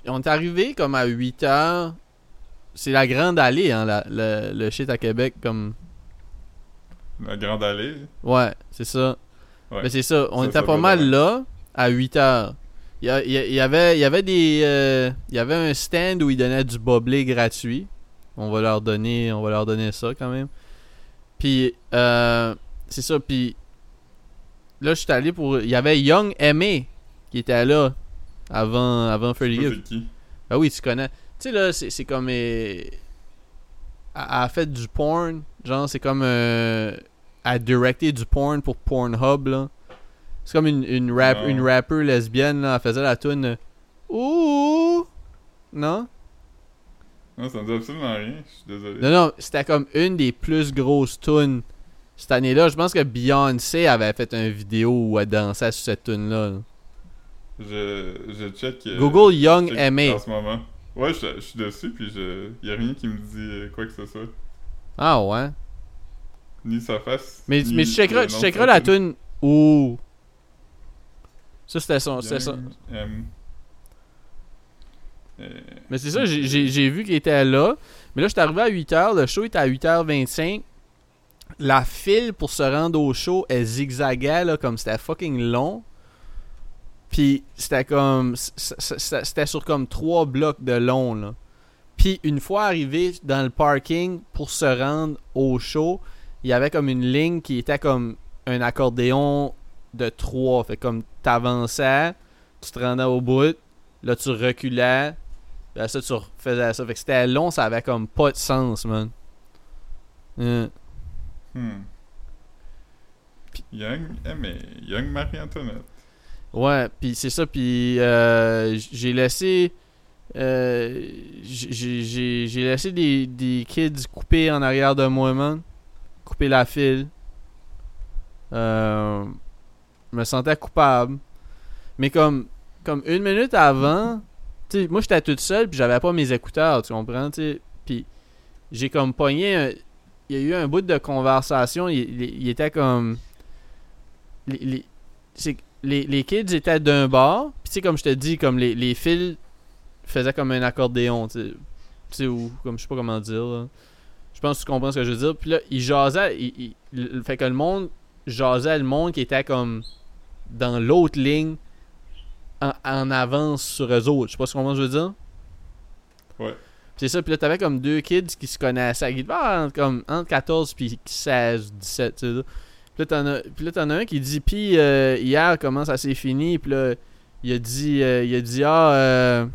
On est arrivé comme à 8 heures. C'est la grande allée, hein, la- le, le shit à Québec, comme. La grande allée? Ouais, c'est ça. Ouais. Mais c'est ça, on Ça, était ça pas mal là à 8 heures. Il y, a- il y avait, il y avait des. euh, il y avait un stand où ils donnaient du boblé gratuit. On va leur donner, on va leur donner ça quand même. Puis, euh, c'est ça. Puis, là, je suis allé pour. Il y avait Young Aimé qui était là avant, avant Gibbs. qui. Ah oui, tu connais. Tu sais, là, c'est c'est comme. euh, Elle a fait du porn. Genre, c'est comme. Euh, elle a directé du porn pour Pornhub, là. C'est comme une, une, rap, Non. une rapper lesbienne, là. Elle faisait la tune. euh, Ouh! Non? Non, ça me dit absolument rien. Je suis désolé. Non, non, c'était comme une des plus grosses tunes cette année-là. Je pense que Beyoncé avait fait une vidéo où elle dansait sur cette tune-là. là. Je, je check. euh, Google Young check Aimé. En ce moment. Ouais, je, je suis dessus, puis je. Y a rien qui me dit quoi que ce soit. Ah ouais? Ni sa face. Mais, ni mais tu checkeras, tu la tune. Ouh! Ça, c'était son. C'était M. Euh, Mais c'est ça, j'ai vu qu'il était là. Mais là, je suis arrivé à 8h. Le show était à 8h25. La file pour se rendre au show, elle zigzaguait, là, comme c'était fucking long. Puis c'était comme. C'était sur comme trois blocs de long, là. Puis une fois arrivé dans le parking pour se rendre au show, il y avait comme une ligne qui était comme un accordéon de trois. Fait comme t'avançais, tu te rendais au bout, là tu reculais, puis ça tu refaisais ça. Fait que c'était long, ça avait comme pas de sens, man. Euh, Hmm. Young M. Young Marie-Antoinette. Ouais, puis c'est ça, puis euh, j'ai laissé. euh, j'ai laissé des, des kids couper en arrière de moi, man. Couper la file. Euh, je me sentais coupable. Mais comme, comme une minute avant, tu sais, moi j'étais toute seule, puis j'avais pas mes écouteurs, tu comprends, tu sais. Puis j'ai comme pogné. Il y a eu un bout de conversation, il, était comme. les- les, les kids étaient d'un bord, puis tu sais, comme je te dis, comme les, les fils faisaient comme un accordéon, tu sais. Tu sais, ou comme je sais pas comment dire, là. Je pense que tu comprends ce que je veux dire. Puis là, ils jasaient, ils- ils- le fait que le monde jasait le monde qui était comme dans l'autre ligne en, en avance sur eux autres. Je sais pas ce que je veux dire. Ouais. C'est ça, puis là, t'avais comme deux kids qui se connaissaient, qui entre, comme, entre 14 puis 16, 17, tu sais. Puis là, t'en as, un qui dit, puis euh, hier, comment ça s'est fini? Puis là, il a dit, euh, il a dit, ah, euh,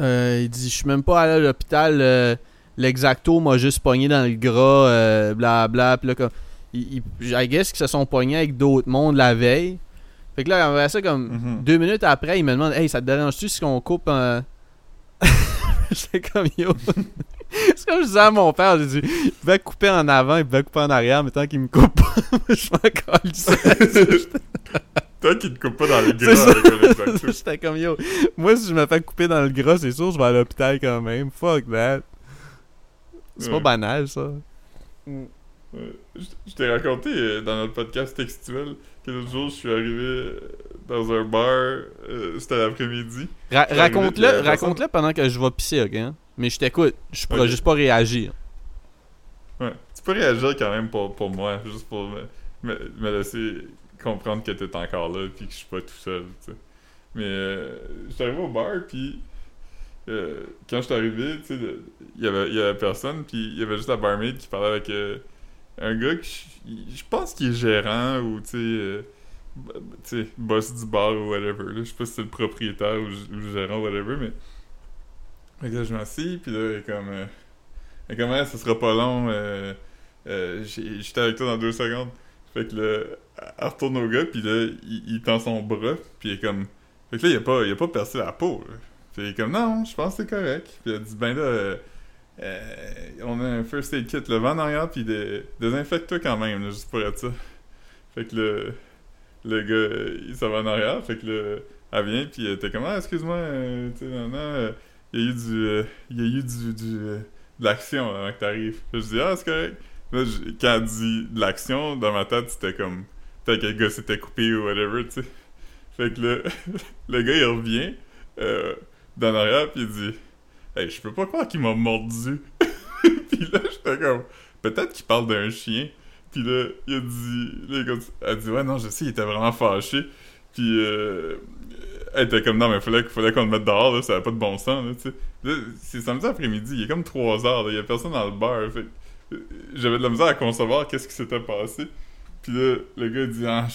euh, il dit, je suis même pas allé à l'hôpital, l'exacto m'a juste pogné dans le gras, euh, bla bla. Puis là, comme, il, il- I guess qu'ils se sont pognés avec d'autres mondes la veille. Fait que là, après ça, comme, Mhm. deux minutes après, il me demande Hey, ça te dérange-tu si on coupe [LAUGHS] un. J'étais comme yo. [LAUGHS] C'est comme je disais à mon père, j'ai dit il pouvait couper en avant, il pouvait couper en arrière, mais tant qu'il me coupe pas, [LAUGHS] je m'en calisse. [LAUGHS] Toi qui te coupes pas dans C'est gras. J'étais comme yo. Moi, si je me fais couper dans le gras, c'est sûr, je vais à l'hôpital quand même. Fuck that. C'est pas banal, ça. Ouais. Je, je t'ai raconté euh, dans notre podcast textuel que l'autre jour, je suis arrivé euh, dans un bar, euh, c'était l'après-midi. Ra- raconte-le raconte-le pendant que je vais pisser, ok? hein? Mais je t'écoute. Je pourrais juste pas réagir. Ouais. Tu peux réagir quand même pour, pour moi, juste pour me, me, me laisser comprendre que t'es encore là puis que je suis pas tout seul, tu sais. Mais euh, je suis arrivé au bar puis euh, quand je suis arrivé, tu sais, il y avait, il y avait personne puis il y avait juste la barmaid qui parlait avec un gars que je, pense qu'il est gérant ou tu sais, euh, boss du bar ou whatever. Je sais pas si c'est le propriétaire ou, ou gérant ou whatever, mais fait que là, je m'assieds, puis là, elle est comme... Euh, comme, Ah, ça sera pas long, euh, euh, j'étais avec toi dans deux secondes. Fait que là, elle retourne au gars, puis là, il, il tend son bras, puis il est comme... Fait que là, il a pas, il a pas percé la peau, là. Il est comme, non, je pense que c'est correct. Puis il a dit, ben là, euh, on a un first aid kit, le vent en arrière, puis dé- désinfecte-toi quand même, juste pour être ça. Fait que le, le gars, il s'en va en arrière, fait que là, elle vient, puis elle était comme, ah, excuse-moi, euh, euh, il y a eu du, y a eu du, du, de l'action avant que t'arrives. Je dis, ah, c'est correct. Là, quand elle dit de l'action, dans ma tête, c'était comme, peut-être que le gars s'était coupé ou whatever, tu sais. Fait que là, [LAUGHS] le gars, il revient, euh, d'en arrière, puis il dit Hey, je peux pas croire qu'il m'a mordu. [LAUGHS] puis là, j'étais comme Peut-être qu'il parle d'un chien. Puis là, il a dit. Là, a dit Ouais, non, je sais, il était vraiment fâché. Puis euh, elle était comme non, mais fallait, fallait qu'on le mette dehors, ça avait pas de bon sens. Là, c'est samedi après-midi, il est comme 3 heures, il y a personne dans le bar. Fait, euh, j'avais de la misère à concevoir qu'est-ce qui s'était passé. Puis là, le gars dit Ah,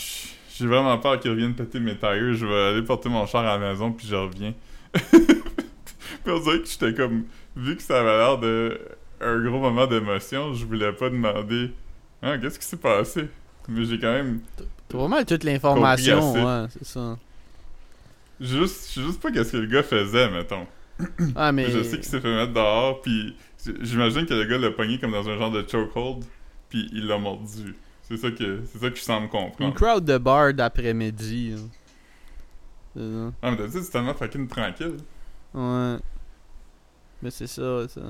j'ai vraiment peur qu'il revienne péter mes tailleurs, je vais aller porter mon char à la maison, puis je reviens. [LAUGHS] puis on dirait que j'étais comme. Vu que ça avait l'air de un gros moment d'émotion, je voulais pas demander Ah, qu'est-ce qui s'est passé? Mais j'ai quand même. T'as vraiment toute l'information, ouais, c'est ça. Juste, je sais juste pas qu'est-ce que le gars faisait, mettons. [CLEARS THROAT] Ah, mais. Je sais qu'il s'est fait mettre dehors, puis j'imagine que le gars l'a pogné comme dans un genre de chokehold, puis il l'a mordu. C'est ça que c'est ça que je semble comprendre. Une crowd de bar d'après-midi. Hein. Ah, mais t'as dit c'est tellement fucking tranquille. Ouais. Mais c'est ça, ça.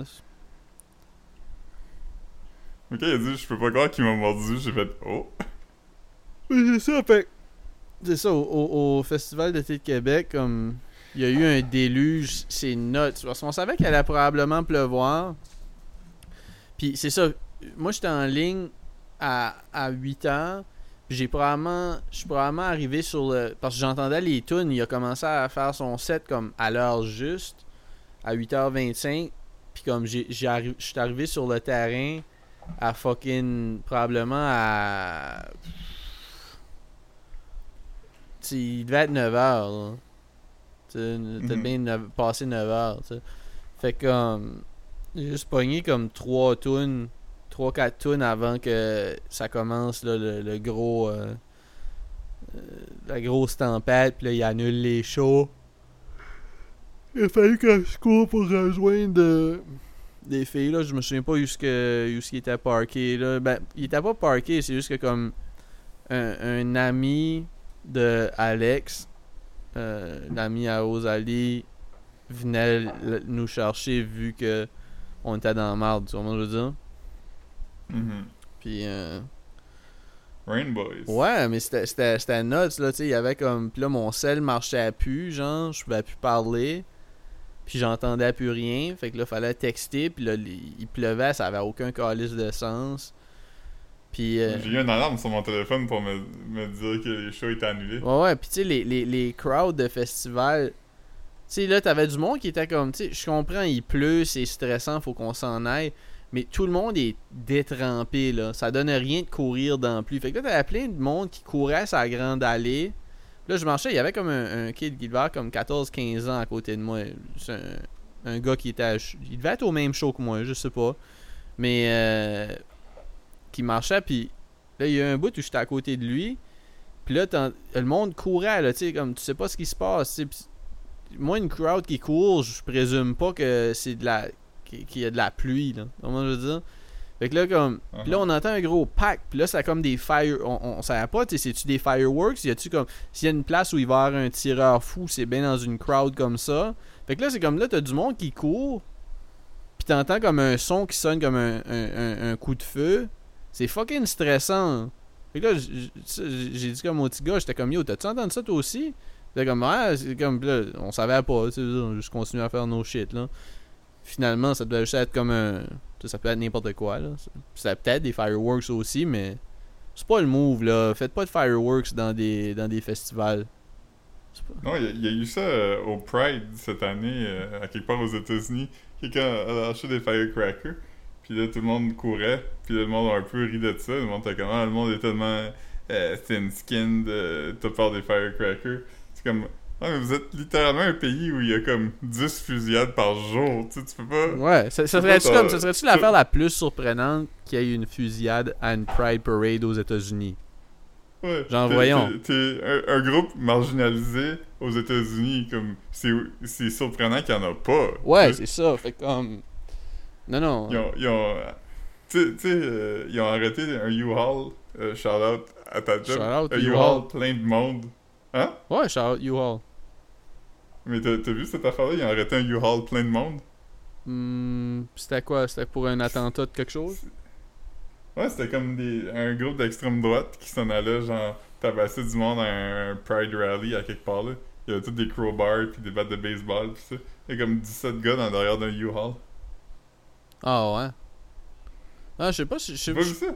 Ok, il a dit je peux pas croire qu'il m'a mordu, j'ai fait oh. c'est ça, fait. C'est ça, au, au, Festival d'été de Québec, comme. Il y a eu un déluge, c'est nuts. Parce qu'on savait qu'elle allait probablement pleuvoir. Puis c'est ça, moi j'étais en ligne à, à 8 heures. J'ai probablement. Je suis probablement arrivé sur le. Parce que j'entendais les tunes. Il a commencé à faire son set comme à l'heure juste. À 8h25. Puis comme j'ai, je suis arrivé sur le terrain à fucking. Probablement à il devait être 9h. T'as bien passé 9h. Fait comme. J'ai juste pogné comme 3 tunes, 3-4 tunes avant que ça commence là, le, gros. Euh, euh, la grosse tempête, puis là, il annule les shows. Il a fallu que je cours pour rejoindre euh, des filles, là. Je me souviens pas où, ce où était parké, là. Ben, il était pas parké, c'est juste que comme un, un ami de Alex, euh, l'ami à Rosalie, venait nous chercher vu que on était dans la merde, tu vois je veux dire? Mm-hmm. Puis, euh... Rainbows. Ouais, mais c'était nuts, là, tu sais, il y avait comme... Puis là, mon sel marchait plus, genre, je pouvais plus parler. Puis j'entendais plus rien, fait que là, fallait texter, puis là, il pleuvait, ça avait aucun calice de sens. Euh, J'ai eu une alarme sur mon téléphone pour me, me dire que les shows étaient annulés. Ouais, ouais. Puis tu sais, les, les, les crowds de festival. Tu sais, là, t'avais du monde qui était comme. Tu sais, je comprends, il pleut, c'est stressant, faut qu'on s'en aille. Mais tout le monde est détrempé, là. Ça donne rien de courir dans la pluie. Fait que là, t'avais plein de monde qui courait la grande allée. Là, je marchais, il y avait comme un, un kid qui devait avoir comme 14-15 ans à côté de moi. C'est un, un, gars qui était. il devait être au même show que moi, je sais pas. Mais. Euh, qui marchait, puis là, il y a un bout où j'étais à côté de lui, puis là, le monde courait, là, tu sais, comme tu sais pas ce qui se passe, moi, une crowd qui court, je présume pas que c'est de la. Qu'il y a de la pluie, là. Comment je veux dire? Fait que là, comme. là, uh-huh. on entend un gros pack. Puis là, c'est comme des fire. On, on savait pas, tu sais, c'est-tu des fireworks? Y a-tu comme. S'il y a une place où il va y avoir un tireur fou, c'est bien dans une crowd comme ça. Fait que là, c'est comme là, t'as du monde qui court. Puis t'entends comme un son qui sonne comme un, un, un coup de feu. C'est fucking stressant. Fait que là, j'ai dit comme mon petit gars, j'étais comme yo, t'as-tu entendu ça toi aussi? C'était comme, ouais, c'est comme, là, on savait pas, tu sais, on juste continué à faire nos shit, là. Finalement, ça devait juste être comme un. Ça peut être n'importe quoi, là. C'est peut-être des fireworks aussi, mais. C'est pas le move, là. Faites pas de fireworks dans des, dans des festivals. Non, il y, a eu ça euh, au Pride cette année, euh, à quelque part aux États-Unis. Quelqu'un a lâché des firecrackers. Puis là, tout le monde courait. Puis là, le monde a un peu ri de ça. Le monde était comme, ah, le monde est tellement euh, thin-skinned, euh, t'as peur des firecrackers. C'est comme, ah, mais vous êtes littéralement un pays où il y a comme 10 fusillades par jour. Tu, sais, tu peux pas. Ouais, ça, serait-tu comme, ça serait-tu l'affaire la plus surprenante qu'il y ait une fusillade à une Pride Parade aux États-Unis? Ouais. Genre, voyons. T'es un, un, groupe marginalisé aux États-Unis, comme, c'est surprenant qu'il n'y en a pas. Ouais, c'est ça. Fait comme. Non, non. Ils ont. Ils ont tu sais, euh, ils ont arrêté un U-Haul. Euh, shout out à ta job. Shout un U-Haul plein de monde. Hein? Ouais, shout out U-Haul. Mais t'as vu cette affaire-là? Ils ont arrêté un U-Haul plein de monde. Hmm, c'était quoi? C'était pour un attentat de quelque chose? Ouais, c'était comme des, un groupe d'extrême droite qui s'en allait, genre, tabasser du monde à un Pride Rally à quelque part là. Il y avait tous des crowbars, puis des battes de baseball, pis ça. Il y a comme 17 gars dans derrière d'un U-Haul. Ah ouais. Ah, je sais pas si. je J'ai pas vu ça?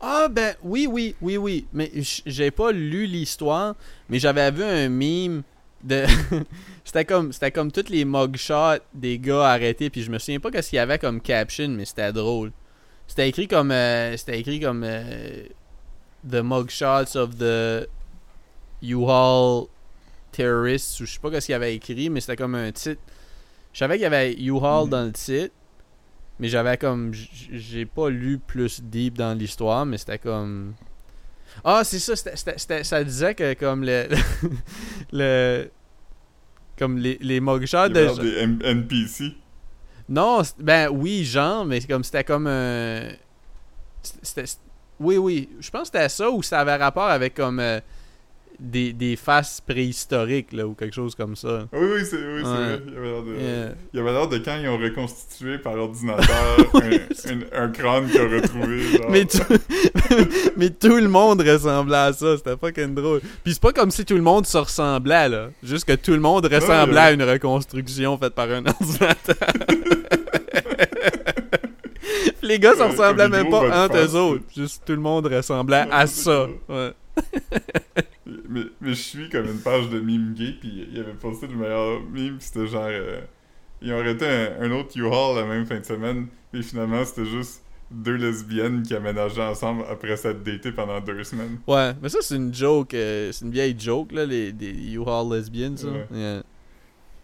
Ah ben oui oui oui oui mais j'ai pas lu l'histoire mais j'avais vu un meme de [LAUGHS] c'était comme c'était comme tous les mugshots des gars arrêtés puis je me souviens pas qu'est-ce qu'il y avait comme caption mais c'était drôle. C'était écrit comme euh, c'était écrit comme euh, the mugshots of the U-Haul terrorists ou je sais pas qu'est-ce qu'il y avait écrit mais c'était comme un titre. Je savais qu'il y avait U-Haul Mhm. dans le titre mais j'avais comme. J'ai pas lu plus deep dans l'histoire, mais c'était comme. Ah, c'est ça, ça disait que comme le. [LAUGHS] le comme les, les mugshots de. des M- NPC. Non, ben oui, genre, mais comme c'était comme un. C'était. c'était- Oui, oui, je pense que c'était ça ou ça avait rapport avec comme. euh, des, des faces préhistoriques, là, ou quelque chose comme ça. Oui, oui, c'est oui, Ouais. vrai. Il y avait l'air de... Yeah. De quand ils ont reconstitué par ordinateur [LAUGHS] un, un- un crâne qu'ils ont retrouvé. [LAUGHS] genre. Mais, tout... [LAUGHS] mais tout le monde ressemblait à ça, c'était fucking drôle. Puis c'est pas comme si tout le monde se ressemblait, là. Juste que tout le monde ressemblait ouais. à une reconstruction faite par un ordinateur. Les gars se ressemblaient même pas entre eux autres. Juste tout le monde ressemblait à ça. Ouais. Mais, mais je suis comme une page de meme gay, puis il avait posté le meilleur meme, pis c'était genre... euh, ils ont arrêté un, un autre U-Haul la même fin de semaine, et finalement c'était juste deux lesbiennes qui aménageaient ensemble après s'être datées pendant deux semaines. Ouais, mais ça c'est une joke, euh, c'est une vieille joke là, les des U-Haul lesbiennes ça. Ouais. Yeah.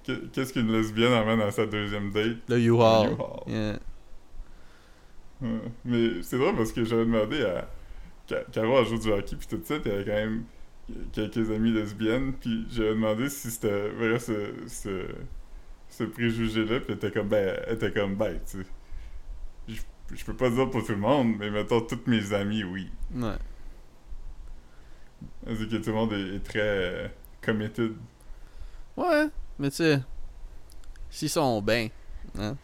Qu'est- Qu'est-ce qu'une lesbienne amène à sa deuxième date? Le U-Haul. U-Haul. Yeah. Ouais. Mais c'est drôle parce que j'avais demandé à Caro à jouer du hockey puis tout ça, puis elle avait quand même quelques amies lesbiennes, puis j'avais demandé si c'était vrai ce, ce, ce préjugé-là, puis elle était comme, ben, elle était comme, ben, tu sais, je, je peux pas dire pour tout le monde, mais mettons, toutes mes amies, oui. Ouais. Elle dit que tout le monde est, est très euh, committed. Ouais, mais tu sais, s'ils sont bien. Hein?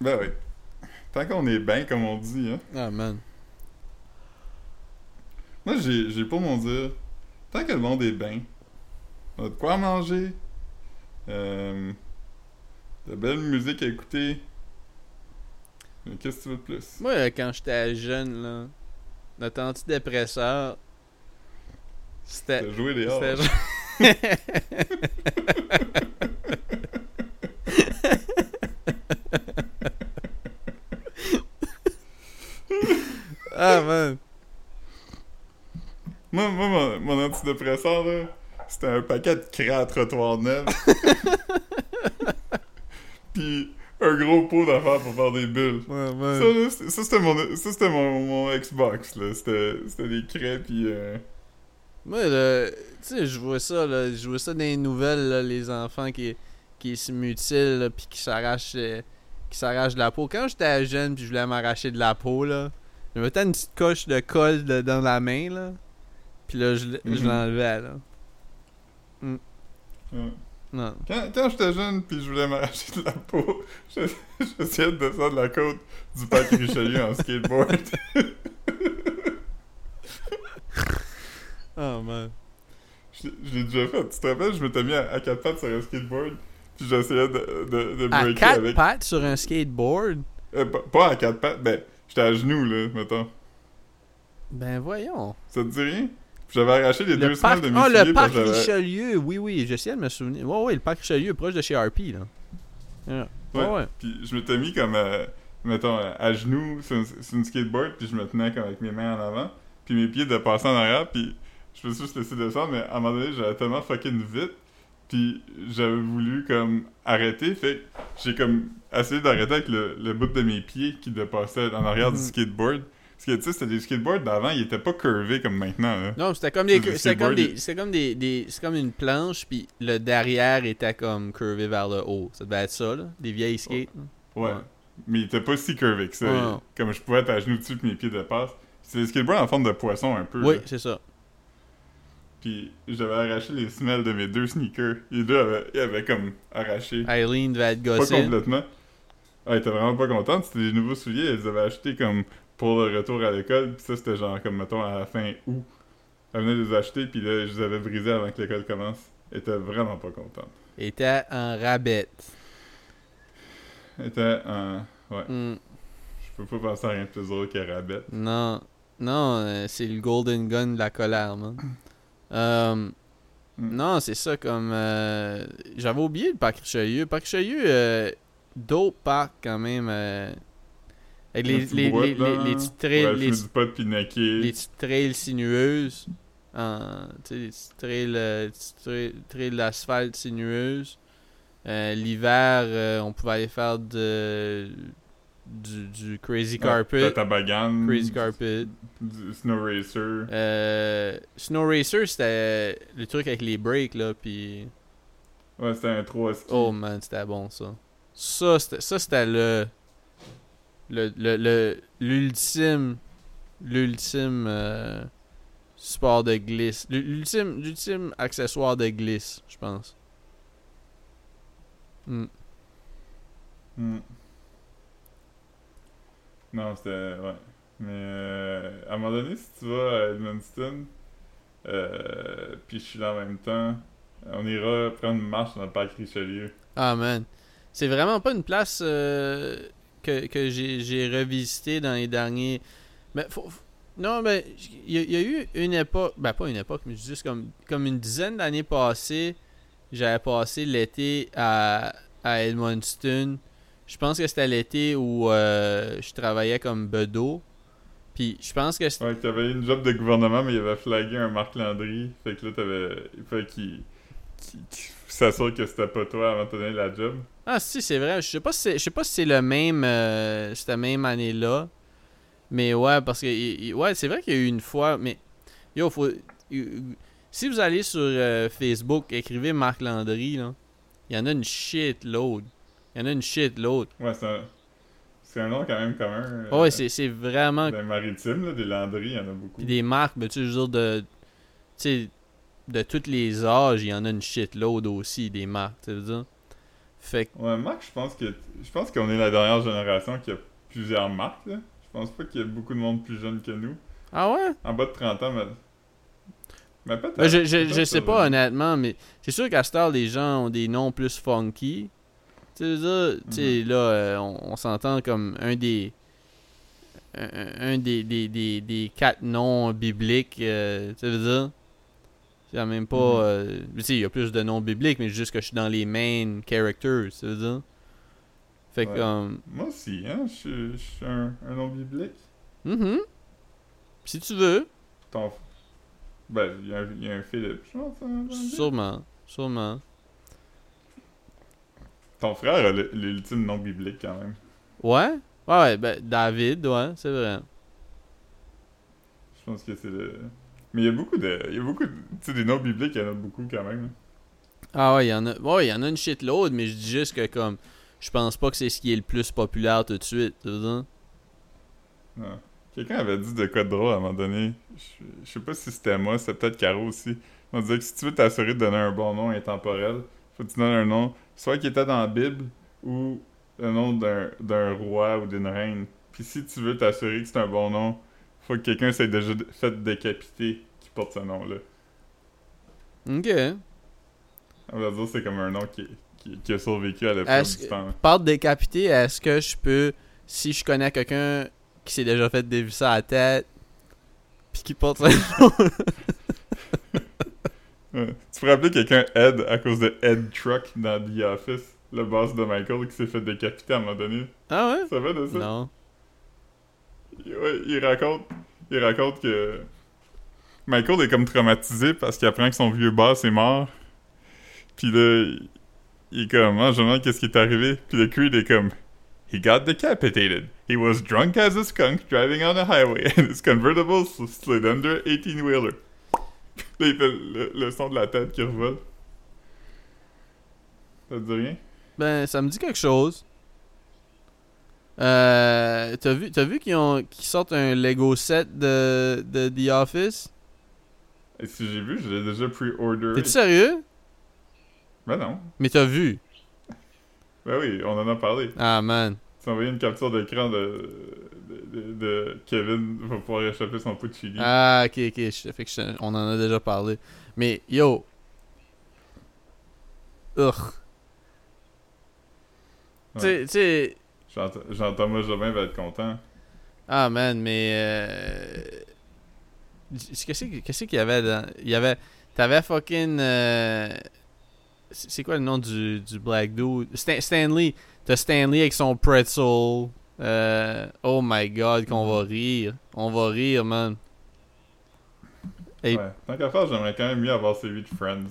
Ben oui. Tant qu'on est bien, comme on dit, hein. Ah man. Moi, j'ai, j'ai pour mon dire, tant que le monde est bien, on a de quoi manger, euh, de belle musique à écouter. Mais Qu'est-ce que tu veux de plus? Moi, euh, quand j'étais jeune, là, notre antidépresseur, c'était. De jouer dehors. c'était [LAUGHS] ah man. Moi, moi mon, mon antidépresseur, là, c'était un paquet de craie à trottoir neuf. [LAUGHS] Puis un gros pot d'affaires pour faire des bulles. Ouais, Ça, c'était- ça, c'était mon, ça, c'était mon, mon Xbox, là. C'était, c'était des craies, puis... euh, Moi, tu sais, je vois ça, là, je vois ça dans les nouvelles, là, les enfants qui, qui se mutilent, là, puis qui s'arrachent, euh, qui s'arrachent de la peau. Quand j'étais jeune, puis je voulais m'arracher de la peau, là, je mettais une petite coche de colle de- dans la main, là, puis là, je, je Mhm. l'enlevais, là. Non. Quand, quand j'étais jeune puis je voulais m'arracher de la peau, [LAUGHS] je- j'essayais de descendre la côte du parc Richelieu en skateboard. [LAUGHS] Oh, man. je l'ai- je l'ai déjà fait. Tu te rappelles, je m'étais mis à, à quatre pattes sur un skateboard puis j'essayais de, de, de À breaker quatre avec... pattes sur un skateboard? Euh, pas, pas à quatre pattes, ben, j'étais à genoux, là, mettons. Ben, voyons. Ça te dit rien? J'avais arraché les deux Le parc... semaines de mes Ah, le parc Richelieu, oui, oui, j'essayais de me souvenir. Ouais, ouais, le parc Richelieu, proche de chez RP, là. Yeah. Ouais. Ouais, ouais. Puis je m'étais mis comme, euh, mettons, euh, à genoux sur une, sur une skateboard, puis je me tenais comme avec mes mains en avant, puis mes pieds dépassaient en arrière, puis je me suis juste laissé descendre, mais à un moment donné, j'avais tellement fucking vite, puis j'avais voulu comme arrêter, fait j'ai comme essayé d'arrêter avec le, le bout de mes pieds qui dépassait en arrière du Mhm. skateboard. Tu sais, c'était des skateboards d'avant, ils étaient pas curvés comme maintenant. Là. Non, c'était comme des, c'était comme des, c'était comme des, des- c'est comme une planche puis le derrière était comme curvé vers le haut. Ça devait être ça là, des vieilles skates. Ouais. Ouais. Mais ils étaient pas si curvés que ça. Ouais. Comme je pouvais être à genoux dessus, puis mes pieds dépassent. C'est des skateboards en forme de poisson un peu. Oui, c'est ça. Puis j'avais arraché les semelles de mes deux sneakers. Les deux avaient, ils avaient comme arraché. Eileen devait être pas gossée. complètement. Ah, elle était vraiment pas contente. C'était des nouveaux souliers. Elles les avaient achetés comme pour le retour à l'école. Puis ça, c'était genre comme, mettons, à la fin août. Elle venait de les acheter, puis là, je les avais brisés avant que l'école commence. était vraiment pas contente. était en rabette. Elle était en... Ouais. Hmm. Je peux pas penser à rien de plus drôle que Rabbit. Non, non, euh, c'est le golden gun de la colère, man. Euh, Mm. Non, c'est ça, comme... euh, J'avais oublié le parc Richelieu. Parc Richelieu, euh, d'autres parcs, quand même. euh, avec les, Une petite les, boîte, les, les, là, les petites trails, les, les petites sinueuses. Les petites trails, euh, les petites trails, trails d'asphalte sinueuses. Euh, L'hiver, euh, on pouvait aller faire de, du, du Crazy Carpet. La tabagane. Crazy Carpet. Du snow racer. Snow Racer, c'était le truc avec les breaks, là, puis... Ouais, c'était un 3 ski. Oh man, c'était bon, ça. Ça, c'était, ça, c'était le... Le, le, le- l'ultime... L'ultime... euh, sport de glisse. L'ultime, l'ultime accessoire de glisse, je pense. Hmm. Hmm. Non, c'était. Ouais. Mais euh, à un moment donné, si tu vas à Edmundston, euh, puis je suis là en même temps, on ira prendre une marche dans le parc Richelieu. Ah man. C'est vraiment pas une place euh, que, j'ai, revisité dans les derniers. Mais faut, non, mais il y, a- eu une époque, ben pas une époque, mais juste comme, une dizaine d'années passées, j'avais passé l'été à, à. Je pense que c'était l'été où euh, je travaillais comme bedeau. Puis je pense que Ouais, t'avais une job de gouvernement, mais il avait flagué un Marc Landry. Fait que là, t'avais. Fallait qu'il. S'assure que c'était pas toi avant de te donner la job? Ah si, c'est vrai. Je sais pas si c'est, je sais pas si c'est le même euh, cette même année-là. Mais ouais, parce que il- ouais, c'est vrai qu'il y a eu une fois, mais yo, faut si vous allez sur euh, Facebook, écrivez Marc Landry là. Il y en a une shitload. Il y en a une shitload. Ouais, c'est un. C'est un nom quand même commun. euh, ouais, c'est, c'est vraiment les maritimes, là, des Landry, il y en a beaucoup. Puis des marques, ben, tu sais, je veux dire, de, tu sais, de tous les âges, il y en a une shitload aussi, des marques, tu veux dire. Fait que, Ouais, Marc, je pense que je pense qu'on est la dernière génération qui a plusieurs marques. Là. Je pense pas qu'il y a beaucoup de monde plus jeune que nous. ah ouais? En bas de 30 ans, mais. Mais peut-être. Ben, je, je, je sais pas, honnêtement, mais c'est sûr qu'à cette heure, les gens ont des noms plus funky. Tu sais, dire, tu sais, là, euh, on, on s'entend comme un des. Un, un des, des, des, des quatre noms bibliques, euh, tu veux dire. Il y a même pas. Mhm. euh, tu sais, il y a plus de noms bibliques, mais juste que je suis dans les main characters, tu veux dire? Fait que, Ouais. comme. Moi aussi, hein. Je suis- je suis un, un nom biblique. mhm. Si tu veux, Ton. Ben, il y, a un- il y a un Philippe, je pense. hein, sûrement. Sûrement. Ton frère a le- l'ultime nom biblique quand même. Ouais? Ouais, ouais, ben, David, ouais, c'est vrai. Je pense que c'est le. Mais il y a beaucoup de. Il y a beaucoup de. Tu sais, des noms bibliques, il y en a beaucoup quand même. Ah ouais, il y en a. Ouais, il y en a une shitload, mais je dis juste que comme je pense pas que c'est ce qui est le plus populaire tout de suite. Quelqu'un avait dit de quoi de drôle à un moment donné. Je, je sais pas si c'était moi, c'était peut-être Caro aussi. On disait que si tu veux t'assurer de donner un bon nom intemporel, faut que tu donnes un nom, soit qui était dans la Bible ou le nom d'un roi ou d'une reine. Puis si tu veux t'assurer que c'est un bon nom, faut que quelqu'un s'est déjà fait décapiter qui porte ce nom-là. Ok. On va dire que c'est comme un nom qui, qui, qui a survécu à Est-ce du temps. Part de décapité, est-ce que je peux, si je connais quelqu'un qui s'est déjà fait dévisser à la tête, puis qui porte ça. [LAUGHS] Ouais. Tu pourrais appeler quelqu'un Ed à cause de Ed Truck dans The Office, le boss de Michael qui s'est fait décapiter à un moment donné. ah ouais? Ça va de ça? Non. Il, raconte, il raconte que Michael est comme traumatisé parce qu'il apprend que son vieux boss est mort. Puis là, il- il est comme, ah, je me demande qu'est-ce qui est arrivé. Puis le Creed est comme, He got decapitated. He was drunk as a skunk driving on a highway and his convertible slid under 18-wheeler. Là, il fait le, le son de la tête qui revole. Ça te dit rien? Ben, ça me dit quelque chose. Euh, t'as vu, t'as vu qu'ils qu'ils sortent un Lego set de, de The Office? Et si j'ai vu, je l'ai déjà pre-order. T'es-tu sérieux? Ben non. Mais t'as vu? Ben oui, on en a parlé. Ah man. Tu as envoyé une capture d'écran de, de, de, de Kevin pour pouvoir échapper son pot de chili. Ah, ok, ok. je- Fait que je- on en a déjà parlé. Mais yo, Ugh. Ouais. Tu sais- Jean-Thomas Jobin va être content. Ah, man, mais. Euh... Qu'est-ce que- qu'est-ce qu'il y avait dans. Il y avait. T'avais fucking. euh, C'est quoi le nom du, du Black Dude? Stan- Stanley. T'as Stanley avec son pretzel. Euh, Oh my god, qu'on va rire. On va rire, man. Ouais. Tant qu'à faire, j'aimerais quand même mieux avoir celui de Friends.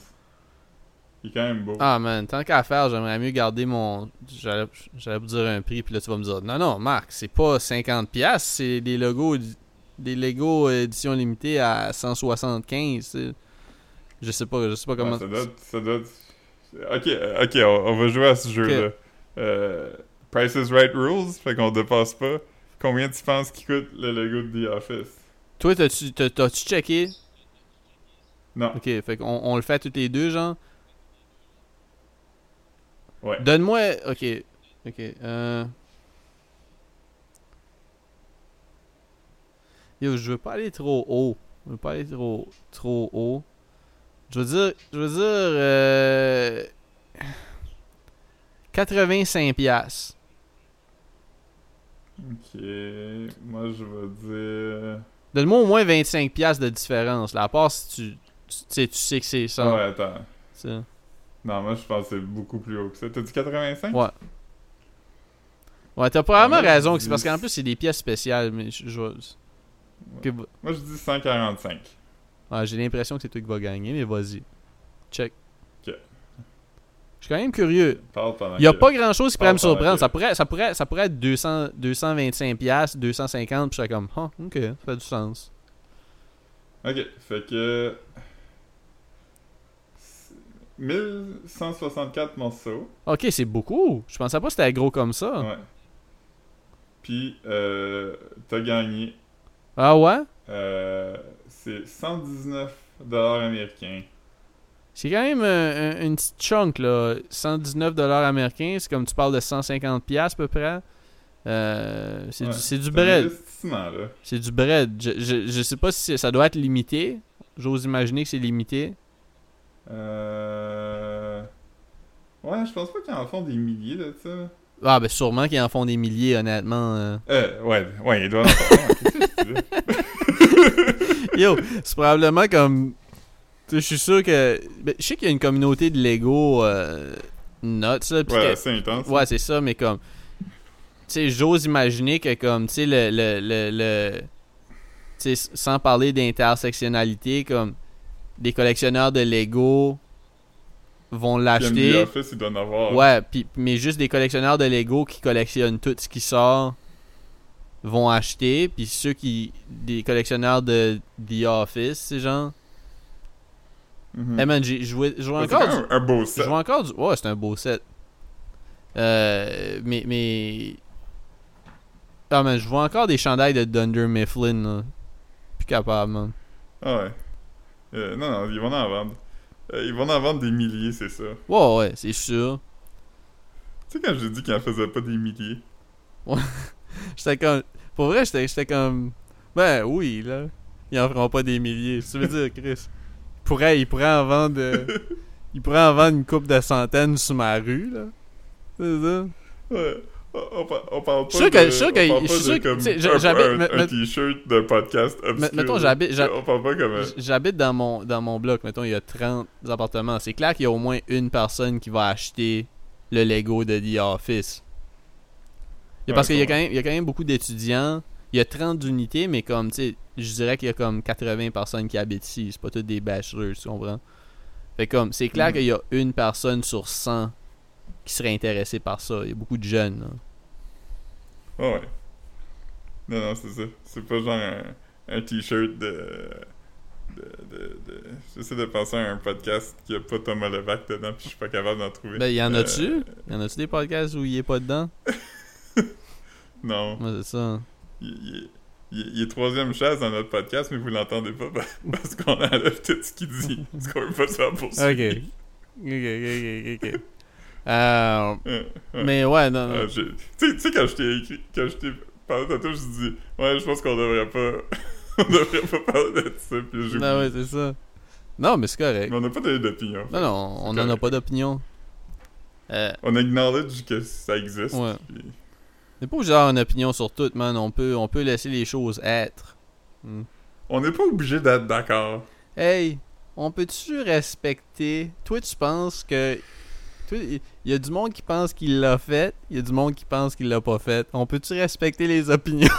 Il est quand même beau. Ah, man, tant qu'à faire, j'aimerais mieux garder mon. J'allais vous dire un prix, puis là, tu vas me dire Non, non, Marc, c'est pas 50$, c'est des logos. Des Lego édition limitée à 175. c'est- Je sais pas, je sais pas comment. ça doit, être- ça doit être- Ok, ok, on, on va jouer à ce jeu-là. Euh, Price is Right Rules, fait qu'on dépasse pas. Combien tu penses qu'il coûte le logo de The Office? Toi, t'as-tu t'as- t'as-tu checké? Non. Ok, fait qu'on on le fait tous les deux, genre? Ouais. Donne-moi. Ok. Ok. Euh... Yo, je veux pas aller trop haut. Je veux pas aller trop, trop haut. Je veux dire. Je veux dire. Euh... 85$. piastres. Ok, moi je vais dire... Donne-moi au moins 25$ piastres de différence. Là, à part si tu. Tu sais, tu sais que c'est ça. Ouais, attends. ça. Non, moi je pense que c'est beaucoup plus haut que ça. T'as dit 85? Ouais. Ouais, t'as probablement Ouais, moi, raison. C'est parce qu'en plus, c'est des pièces spéciales. Mais je, Moi je dis 145. Ah, J'ai l'impression que c'est toi qui vas gagner, mais vas-y. Check. Ok. Je suis quand même curieux. Il n'y a que- pas grand chose qui pourrait me surprendre. Ça pourrait, ça, pourrait, ça pourrait être 200, 225$, piastres, 250$, puis je serais comme, ah, ok, ça fait du sens. Ok, fait que... 1164 morceaux. Ok, c'est beaucoup. Je pensais pas que c'était gros comme ça. Ouais. Puis, euh, t'as gagné. Ah ouais? Euh, c'est 119 dollars américains. C'est quand même euh, un- une petite chunk, là. 119$ américains, c'est comme tu parles de 150$ piastres, à peu près. Euh, c'est Ouais, du, du bread. C'est du bread. Je, je, je sais pas si ça doit être limité. J'ose imaginer que c'est limité. Euh... Ouais, je pense pas qu'ils en font des milliers de ça. Ah, ben sûrement qu'ils en font des milliers, honnêtement. euh. Euh, ouais, ouais, il doit en tu [LAUGHS] veux? Yo, c'est probablement comme. Tu sais, je suis sûr que. ben, je sais qu'il y a une communauté de Lego euh, nuts, là. Ouais, c'est intense. Ouais, c'est ça, mais comme. Tu sais, j'ose imaginer que, comme, tu sais, le. le, le, le- tu sais, sans parler d'intersectionnalité, comme. Des collectionneurs de Lego vont l'acheter. Il doit en avoir. Ouais, pis, mais juste des collectionneurs de Lego qui collectionnent tout ce qui sort vont acheter, puis ceux qui des collectionneurs de The Office, c'est genre. Mhm. Eh man, j'ai joué, C'est encore du, un beau set. encore du, ouais, c'est un beau set. Euh, mais mais ah man, je vois encore des chandails de Dunder Mifflin, là. Plus capable, man. Ah ouais. Euh, non, non, ils vont en vendre. Euh, ils vont en vendre des milliers, c'est ça. Ouais, ouais, c'est sûr. Tu sais, quand j'ai dit qu'ils en faisaient pas des milliers. [LAUGHS] J'étais comme. Pour vrai, j'étais j'étais comme. Ben oui, là. Ils en feront pas des milliers. Tu veux dire, Chris? Ils pourraient, ils pourraient en vendre. euh, [LAUGHS] ils pourraient en vendre une coupe de centaines sur ma rue, là. C'est ça? Ouais. On, on par- on parle pas sûr que- de, je suis sûr on que- parle pas de comme un, j'habite- un- t-shirt de podcast obscur. mettons, j'habite- J'habite dans mon, dans mon bloc, mettons, il y a 30 appartements. C'est clair qu'il y a au moins une personne qui va acheter le Lego de The Office. Et Ouais, parce qu'il y, a quand même- il y a quand même beaucoup d'étudiants. Il y a 30 unités, mais comme, tu sais, je dirais qu'il y a comme 80 personnes qui habitent ici. C'est pas tous des bachelors, tu comprends? Fait comme, c'est clair Mhm. qu'il y a une personne sur 100 qui serait intéressée par ça. Il y a beaucoup de jeunes, là. Ah ouais. Non, non, c'est ça. C'est pas genre un, un t-shirt de... De, de, de... J'essaie de penser à un podcast qui a pas Thomas Levac dedans, puis je suis pas capable d'en trouver. Ben, y en Euh, a-tu? Y en a-tu des podcasts où il est pas dedans? [LAUGHS] Non. Moi, c'est ça. Il, il est- il est- il est troisième chaise dans notre podcast, mais vous l'entendez pas pa- parce qu'on enlève tout ce qu'il dit. Parce qu'on veut pas ça pour Ok. Ok, ok, ok, ok. Euh, Ouais. mais ouais, non, non. Euh, Tu sais- quand je t'ai écrit, quand je t'ai parlé tantôt, je dis Ouais, je pense qu'on devrait pas. [LAUGHS] on devrait pas parler de ça, puis j'ai Non, ouais, c'est ça. Non, mais c'est correct. Mais on n'a pas donné d'opinion. Non, non, on n'en a pas d'opinion. Euh, On acknowledge que ça existe. Ouais. puis- on n'est pas obligé d'avoir une opinion sur tout, man. On peut, on peut laisser les choses être. Hmm. On n'est pas obligé d'être d'accord. Hey, on peut-tu respecter? Toi, tu penses que. toi, Il y a du monde qui pense qu'il l'a fait, il y a du monde qui pense qu'il l'a pas fait. On peut-tu respecter les opinions? [LAUGHS]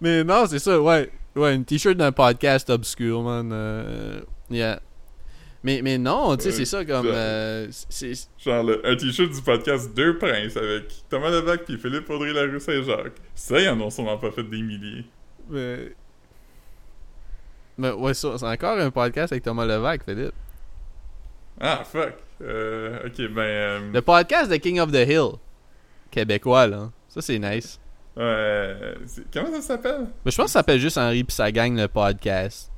Mais non, c'est ça, ouais. Ouais, une t-shirt d'un podcast obscur, man. euh, yeah. Mais, mais non, tu sais, c'est ça comme. ça- euh, c'est- Genre le- un t-shirt du podcast Deux Princes avec Thomas Levac puis Philippe Audrey Larue Saint-Jacques. Ça, ils en ont sûrement pas fait des milliers. Mais. Mais ouais, ça, c'est encore un podcast avec Thomas Levac, Philippe. Ah, fuck. Euh, ok, ben... euh, Le podcast de King of the Hill. Québécois, là. Ça, c'est nice. ouais, comment ça s'appelle? Mais je pense que ça s'appelle juste Henri pis sa gang, le podcast.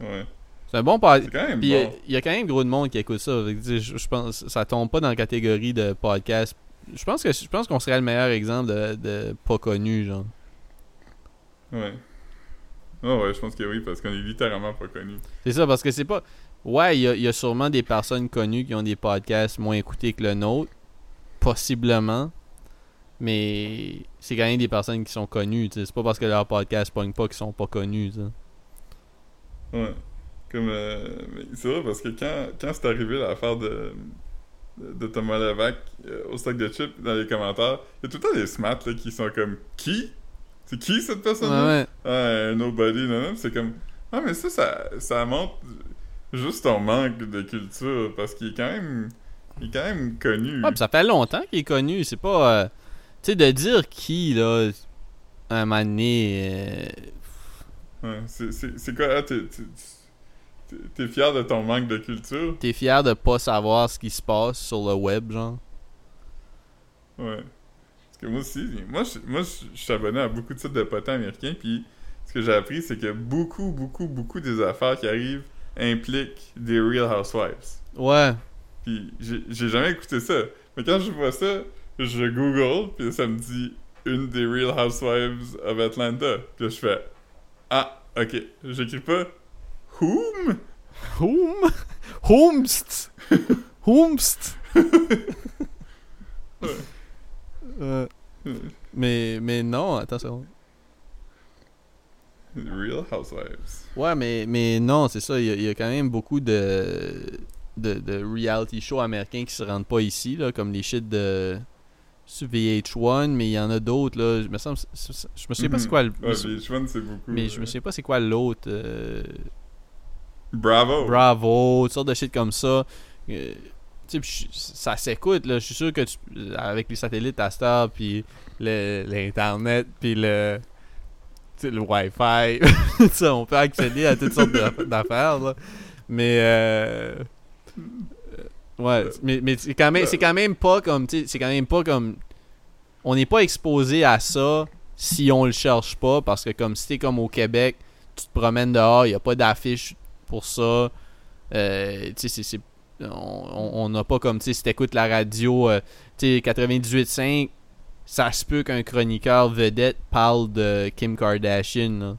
Ouais. C'est un bon podcast. Il y bon. il y, a quand même gros de monde qui écoute ça. Je, je pense ça tombe pas dans la catégorie de podcast. Je pense que je pense qu'on serait le meilleur exemple de, de pas connu, genre. Ouais. Oh ouais, je pense que oui, parce qu'on est littéralement pas connus. C'est ça, parce que c'est pas. Ouais, il y y a sûrement des personnes connues qui ont des podcasts moins écoutés que le nôtre. Possiblement. Mais c'est quand même des personnes qui sont connues. tu sais. C'est pas parce que leur podcast pogne pas qu'ils sont pas connus. tu sais. Ouais. Comme... euh, c'est vrai, parce que quand, quand c'est arrivé l'affaire de, de, Thomas Levac euh, au stock de chips dans les commentaires, il y a tout le temps des smats là, qui sont comme « Qui? C'est qui cette personne-là? Ouais, ouais. Ah, un nobody, non, non, c'est comme... Ah, mais ça, ça, ça montre juste ton manque de culture, parce qu'il est quand même... Il est quand même connu. Ouais, pis ça fait longtemps qu'il est connu. C'est pas. euh, tu sais, de dire qui, là, un moment donné. euh, Ouais, c'est- quoi, t'es fier de ton manque de culture? T'es fier de pas savoir ce qui se passe sur le web, genre? Ouais. Parce que moi aussi, moi, je, moi, je, suis abonné à beaucoup de sites de potins américains, puis ce que j'ai appris, c'est que beaucoup, beaucoup, beaucoup des affaires qui arrivent impliquent des Real Housewives. Ouais. Puis j'ai jamais écouté ça. Mais quand je vois ça, je Google, puis ça me dit une des Real Housewives of Atlanta. Puis là, je fais Ah, ok. J'écris pas Whom? Whom? Whomst? [LAUGHS] Whomst? Euh, mais, mais non, attention. Real Housewives. Ouais, mais, mais non, c'est ça. Il y, a, il y a quand même beaucoup de, de, de reality shows américains qui se rendent pas ici, là, comme les shit de sur VH1, mais il y en a d'autres. là. Je me, semble, je me souviens pas c'est quoi le. Ouais, les Schwann, c'est beaucoup. mais je me euh, souviens pas c'est quoi l'autre. euh, Bravo! Bravo, toutes sortes de shit comme ça. Euh, ça s'écoute, là. Je suis sûr que tu, avec les satellites à Star, puis l'Internet, puis le, le Wi-Fi, [LAUGHS] on peut accéder à toutes sortes d'aff- d'affaires. Mais, euh, euh, ouais, mais, mais c'est quand même, quand même pas comme, c'est quand même pas comme, on n'est pas exposé à ça si on le cherche pas, parce que comme si t'es comme au Québec, tu te promènes dehors, il y a pas d'affiche pour ça. Euh, c'est- on- n'a pas comme, tu sais, si t'écoutes la radio, euh, tu sais, 98.5, ça se peut qu'un chroniqueur vedette parle de Kim Kardashian, là.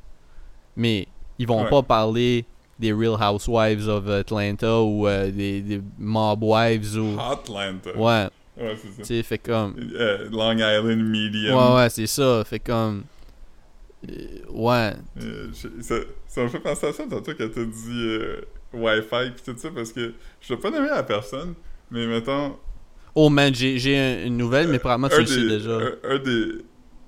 Mais ils vont Ouais. pas parler des Real Housewives of Atlanta ou euh, des, des Mob Wives ou... Atlanta. Ouais, Ouais, c'est ça. tu sais, fait comme... Euh, Long Island Medium. Ouais, ouais, c'est ça, fait comme... euh, ouais, Euh, je- ça, ça me fait penser à ça tantôt quand t'as dit Wi-Fi pis tout ça parce que je dois pas nommer la personne, mais mettons. Oh man, j'ai j'ai un- une nouvelle, mais probablement tu le sais déjà. Un, un des,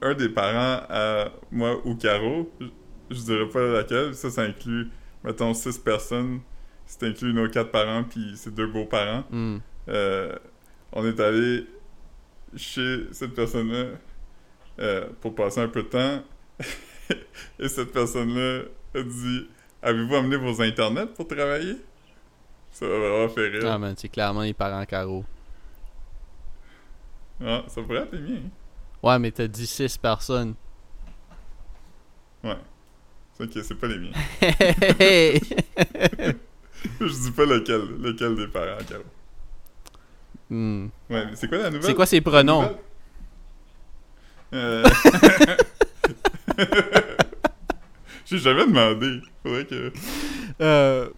un des parents à moi ou Caro, je, je dirais pas laquelle, ça, ça inclut, mettons, six personnes. C'est inclut nos quatre parents puis ses deux beaux-parents. Hmm. Euh, on est allé chez cette personne-là euh, pour passer un peu de temps. [LAUGHS] Et cette personne-là a dit Avez-vous amené vos internets pour travailler? Ça va vraiment faire rire. Ah man, c'est clairement les parents carreaux. Ah, ça pourrait être les miens. Ouais, mais t'as dit 6 personnes. Ouais. C'est ok, c'est pas les miens. [LAUGHS] [LAUGHS] Je dis pas lequel, lequel des parents, Caro. Hmm. Ouais, mais c'est quoi la nouvelle? C'est quoi ses pronoms? Euh... [LAUGHS] J'ai jamais demandé. Faudrait que. Euh,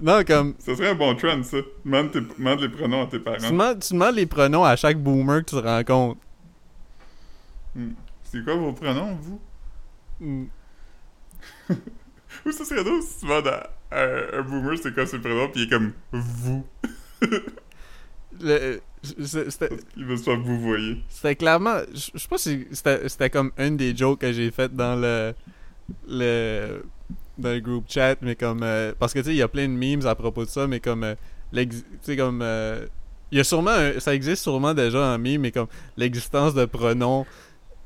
non, comme. Ça serait un bon trend, ça. Demande, tes- demande les pronoms à tes Tu parents. demandes, tu demandes les pronoms à chaque boomer que tu rencontres. Hmm. C'est quoi vos pronoms, vous? Mm. [LAUGHS] Ou ça serait drôle si tu demandes à, à un boomer c'est quoi ses pronoms, puis il est comme vous. [LAUGHS] Le- Il veut se faire vous voyez. c'était clairement. Je sais pas si c'était c'était comme une des jokes que j'ai faites dans le. Le dans le group chat, mais comme. euh, parce que tu sais, il y a plein de memes à propos de ça, mais comme. euh, l'ex- tu sais, comme. euh, il y a sûrement. un- ça existe sûrement déjà en meme, mais comme l'existence de pronoms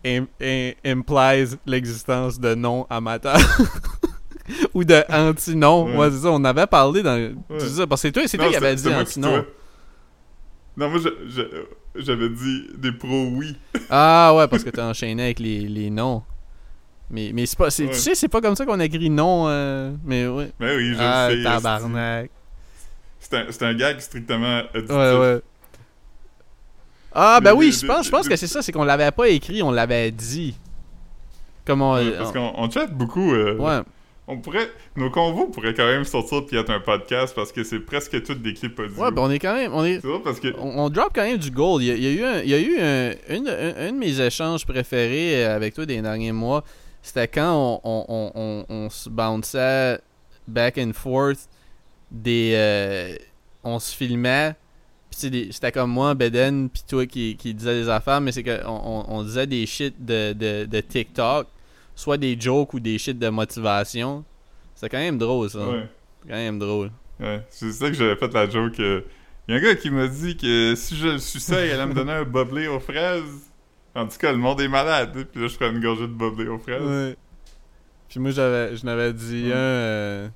im- im- implies l'existence de noms amateurs. [LAUGHS] Ou de anti-noms. Ouais. Ouais, c'est ça. On avait parlé dans. Ouais. C'est ça, parce que c'est toi, c'est toi qui avais dit toi. Non, moi, j'avais dit des pros oui. Ah ouais, parce que t'as enchaîné avec les, les noms. Mais, mais c'est pas. Ouais. Tu sais, c'est pas comme ça qu'on écrit non. euh, mais ouais. Ben oui, je Ah, le sais. tabarnak. C'est un, un gag strictement auditif. Ouais, ouais. Ah, ben oui, je pense, je pense que c'est ça, c'est qu'on l'avait pas écrit, on l'avait dit. Comme on. Ouais, parce on- qu'on on chatte beaucoup. euh, ouais. On pourrait, nos convos pourraient quand même sortir puis être un podcast parce que c'est presque toutes des clips audio. Ouais, ben on est quand même. On est. Parce que On, on drop quand même du gold. Il y a, il y a eu, un, il y a eu un, une- un, un de mes échanges préférés avec toi des derniers mois. C'était quand on, on, on, on, se bounçait back and forth des. euh, on se filmait. C'était comme moi, Beden, puis toi qui, qui disais des affaires, mais c'est qu'on on, on disait des shit de, de, de TikTok, soit des jokes ou des shit de motivation. C'était quand même drôle ça. ouais, C'est quand même drôle. ouais, c'est ça que j'avais fait la joke. euh, Il y a un gars qui m'a dit que si je le suçais, il allait me donner un boblé aux fraises. En tout cas, le monde est malade. Puis là, je prends une gorgée de boblé aux fraises. Ouais. Puis moi, j'avais, je n'avais dit Mm. un. euh,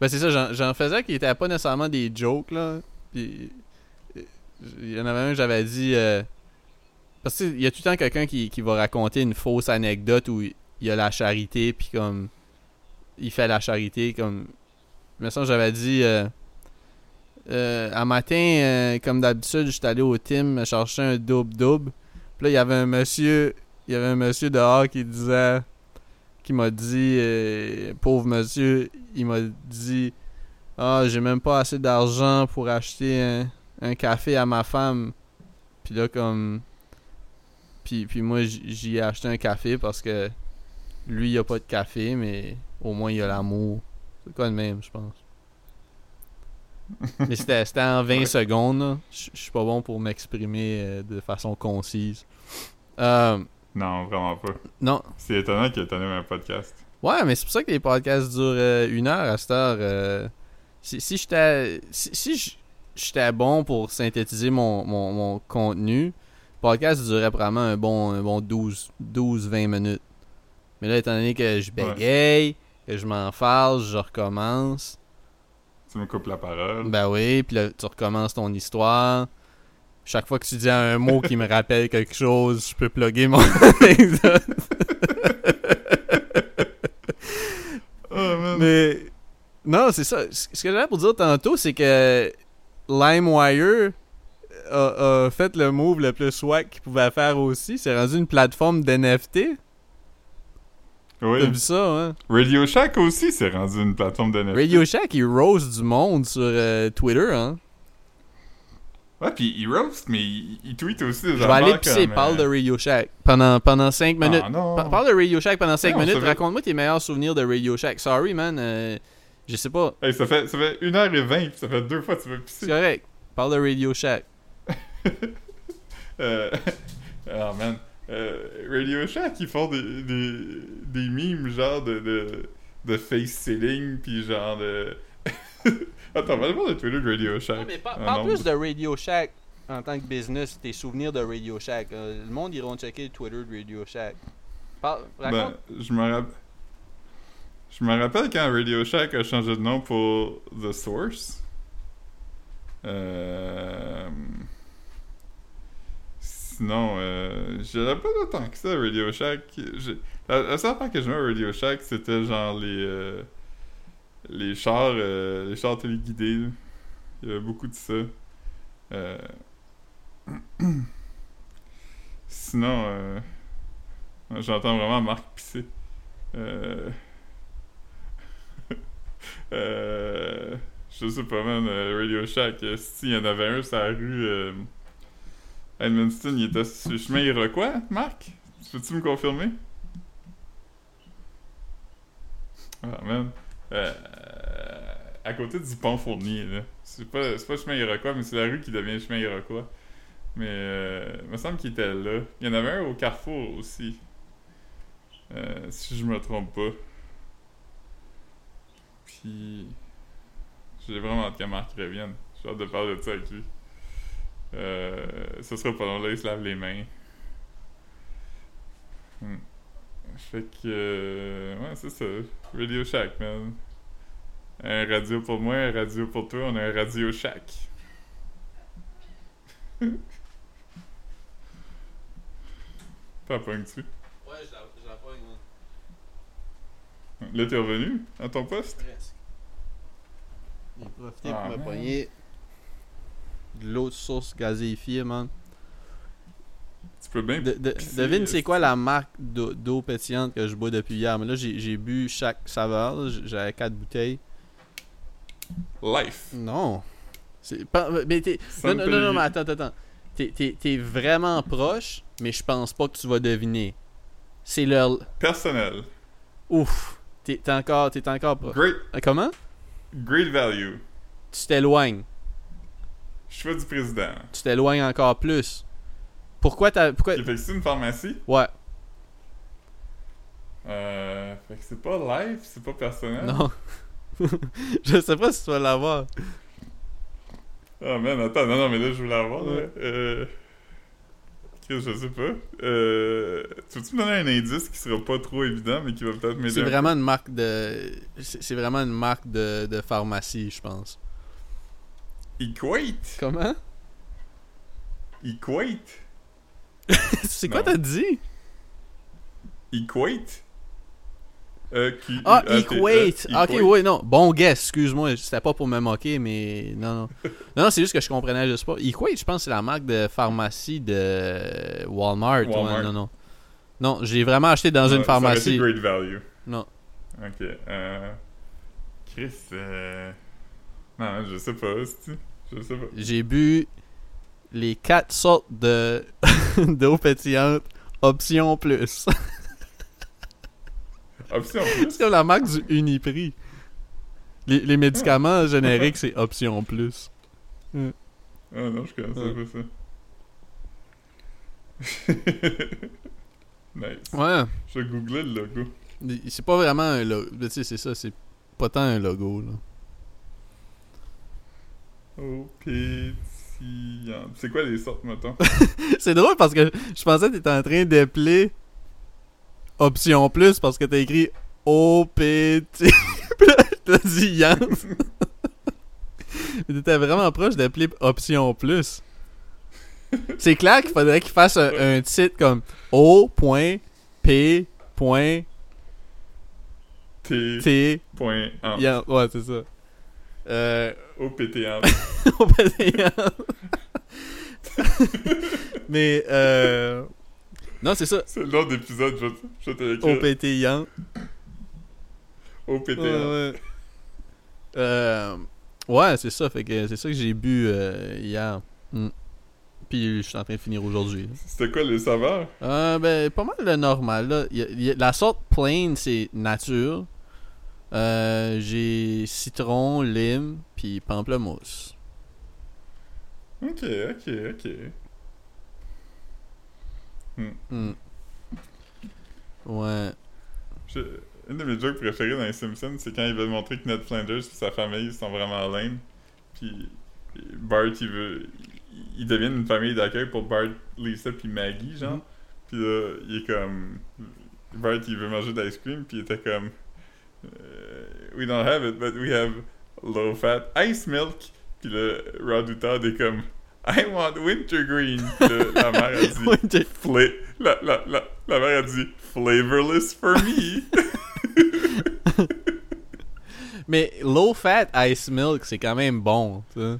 Ben, c'est ça, j'en, faisais qui étaient pas nécessairement des jokes, là. Puis. euh, Il y en avait un, j'avais dit. euh, Parce que il y a tout le temps quelqu'un qui, qui va raconter une fausse anecdote où il y a la charité, puis comme. Il fait la charité, comme. Mais ça, j'avais dit. Euh, euh, un matin, euh, comme d'habitude, j'étais allé au team me chercher un double-double. Puis là, il y avait un monsieur. Y avait un monsieur dehors qui disait. Qui m'a dit. euh, pauvre monsieur, il m'a dit. Ah, j'ai même pas assez d'argent pour acheter un, un café à ma femme. Puis là, comme. Puis, puis moi, j'y ai acheté un café parce que lui, il a pas de café, mais au moins, il a l'amour. C'est quoi de même, je pense. Mais c'était en 20 secondes. Je suis pas bon pour m'exprimer euh, de façon concise. Euh, Non, vraiment pas. non. C'est étonnant qu'il ait tenu un podcast. Ouais, mais c'est pour ça que les podcasts durent euh, une heure à cette heure. euh. si si j'étais si, si j'étais bon pour synthétiser mon, mon, mon contenu, le podcast durerait probablement un bon, un bon 12 12-20 minutes. Mais là, étant donné que je bégaye, que je m'enfarge, je recommence. Tu me coupes la parole. Ben oui, puis là, tu recommences ton histoire. Chaque fois que tu dis un mot qui me rappelle quelque chose, je peux plugger mon anecdote. [LAUGHS] Oh, man. Mais non, c'est ça. Ce ce que j'avais pour dire tantôt, c'est que LimeWire a, a fait le move le plus swag qu'il pouvait faire aussi. C'est rendu une plateforme d'NFT. T'as Oui. vu ça, hein? Radio Shack aussi s'est rendu une plateforme de NFT. Radio Shack, il rose du monde sur euh, Twitter, hein? Ouais, puis il roast, mais il, il tweet aussi des Je vais aller pisser, comme, parle de euh, Radio Shack pendant, pendant 5 minutes. Ah non. Pa- parle de Radio Shack pendant 5 Non, minutes. Raconte-moi tes meilleurs souvenirs de Radio Shack. Sorry, man. euh, je sais pas. Hey, ça fait, ça fait 1h20, ça fait deux fois que tu veux C'est pisser. correct. Parle de Radio Shack. [LAUGHS] Euh, [LAUGHS] oh man. Euh, Radio Shack, ils font des, des, des memes genre de, de, de face ceiling, puis genre de. [LAUGHS] Attends, va le Twitter de Radio Shack. Non, mais par- parle non. plus de Radio Shack en tant que business, tes souvenirs de Radio Shack. Euh, le monde iront checker le Twitter de Radio Shack. Ben, raconte. je me rappelle. Je me rappelle quand Radio Shack a changé de nom pour The Source. Euh... Sinon, euh, j'avais pas temps que ça, Radio Shack. La, seule fois que je jouais à Radio Shack, c'était genre les. euh, les chars. euh, les chars téléguidés. Il y avait beaucoup de ça. Euh... [CLEARS THROAT] Sinon, j'entends vraiment Marc pisser. [LAUGHS] Je sais pas, man, Radio Shack, s'il y en avait un sur la rue Edmundston, il était sur le chemin Iroquois, Marc? Peux-tu me confirmer? Ah, man. Euh, à côté du pont Fournier, là. C'est pas, pas le chemin Iroquois, mais c'est la rue qui devient le chemin Iroquois. Mais euh, il me semble qu'il était là. Il y en avait un au Carrefour aussi. Euh, si je me trompe pas. Puis. J'ai vraiment hâte que Marc revienne. J'ai hâte de parler de ça avec lui. Euh, ce sera pas long, là, il se lave les mains. Hmm. Fait que. euh, ouais, c'est ça. Radio Shack, man. Un radio pour moi, un radio pour toi, on a un Radio Shack. [LAUGHS] T'as pognes-tu? Ouais, je la, je la pogne, moi. Là, t'es revenu à ton poste? Presque. J'ai profité Ah, pour me pogner de l'autre source gazéifiée, man. Tu peux bien De- de- devine c'est esti. quoi la marque d'eau pétillante que je bois depuis hier? Mais là, j'ai bu chaque saveur. J'avais 4 bouteilles. Life. Non. C'est pas. Mais. Non, non, non, non, mais attends, attends. T'es- vraiment proche, mais je pense pas que tu vas deviner. C'est leur. Personnel. Ouf. T'es encore, encore proche. Great, Euh, Comment? Great value. Tu t'éloignes. Choix du président. Tu t'éloignes encore plus. Pourquoi t'as. Pourquoi. Fait que c'est une pharmacie? Ouais. Euh, fait que c'est pas live, c'est pas personnel. Non. [LAUGHS] je sais pas si tu vas l'avoir. Ah man, attends, non, non, mais là je voulais l'avoir. là. Ouais. Euh. Chris, je sais pas. Euh. Tu veux-tu me donner un indice qui sera pas trop évident, mais qui va peut-être m'aider C'est vraiment une marque de. C'est c'est vraiment une marque de, de pharmacie, je pense. Equate? Comment? Equate? [LAUGHS] C'est quoi t'as dit? Equate? E Q Ah, A T E, Equate. Ah, ok, Equate. ouais, non. Bon guess, excuse-moi. C'était pas pour me moquer, mais non, non. [LAUGHS] non, non, c'est juste que je comprenais juste pas. Equate, je pense que c'est la marque de pharmacie de Walmart. ouais, Walmart. non, non. Non, j'ai vraiment acheté dans une pharmacie. été great value. Non. Ok. Euh. Chris, euh. Non, je sais pas, c'est Je sais pas. J'ai bu les quatre sortes de [LAUGHS] d'eau pétillante option plus. [LAUGHS] Option plus? c'est comme la marque du Uniprix. Les, les médicaments génériques, c'est option plus. Ah non, je connaissais Ouais. pas ça. [LAUGHS] nice. Ouais. Je googlais le logo. C'est pas vraiment un logo. Tu sais, c'est ça, c'est pas tant un logo, là. Oh, pétillant. C'est quoi les sortes, mettons? [LAUGHS] c'est drôle parce que je pensais que t'étais en train d'appeler option plus parce que t'as écrit OPT. T'as dit Yance. Mais t'étais vraiment proche d'appeler option plus. C'est clair qu'il faudrait qu'il fasse un, un titre comme O.P. T. T. Point. Ouais, c'est ça. Euh, Oh, pétillant. OPT. Mais euh... Non, c'est ça. C'est le nom d'épisode, je, je te l'écrire. OPT Yance. Oh, Ouais, pétillant. ouais. Euh, ouais, c'est ça. Fait que c'est ça que j'ai bu euh, hier. Mm. Puis je suis en train de finir aujourd'hui. C'était quoi les saveurs? Euh, ben, pas mal le normal. Là. Y a- y a- la sorte plain, c'est nature. Euh, j'ai citron, lime, puis pamplemousse. Ok, ok, ok. Mm. Ouais. Je- Une de mes jokes préférées dans les Simpsons, c'est quand ils veulent montrer que Ned Flanders et sa famille sont vraiment lame. Puis Bart, il veut. Ils deviennent une famille d'accueil pour Bart, Lisa puis Maggie, genre. Mhm. Puis là, il est comme. Bart, il veut manger d'ice cream, puis il était comme. Euh, we don't have it, but we have low fat ice milk. Puis là, Rod Hutard est comme. I want wintergreen. La mère a dit. [LAUGHS] Fla- la, la, la, la mère a dit flavorless for me. [LAUGHS] Mais low fat ice milk, c'est quand même bon. tu sais.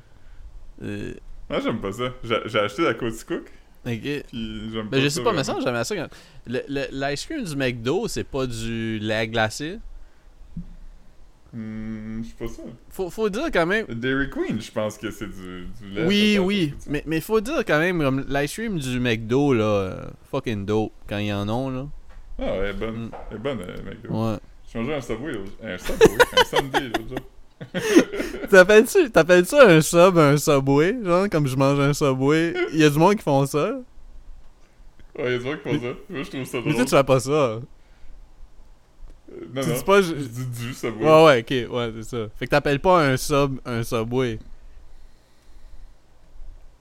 Euh, Moi, j'aime pas ça. J'ai acheté la Côte Cook, ok. puis j'aime pas Ben, je sais pas, mais ça, j'aimais ça. quand- Le, le- l'ice cream du McDo, c'est pas du lait glacé? Hmm, je suis pas sûr. Faut, faut dire quand même. Dairy Queen, je pense que c'est du, du lait. Oui, oui. Mais, mais faut dire quand même, comme l'ice cream du McDo, là, fucking dope, quand ils en ont, là. Ah, elle est bonne. Mm. Elle est bonne, euh, McDo. Ouais. Je mangeais un Subway Un Subway Un [LAUGHS] Sunday l'autre jour. [LAUGHS] T'appelles-tu t'appelles ça un sub, un Subway? Genre, comme je mange un Subway. Il y a du monde qui font ça? Ouais, y'a des gens qui font ça. Moi, je trouve ça Mais drôle. toi, tu fais pas ça. Non, tu non. dis pas... Je je- dis du Subway. Ouais, ouais, ok, ouais, c'est ça. Fait que t'appelles pas un sub, un Subway.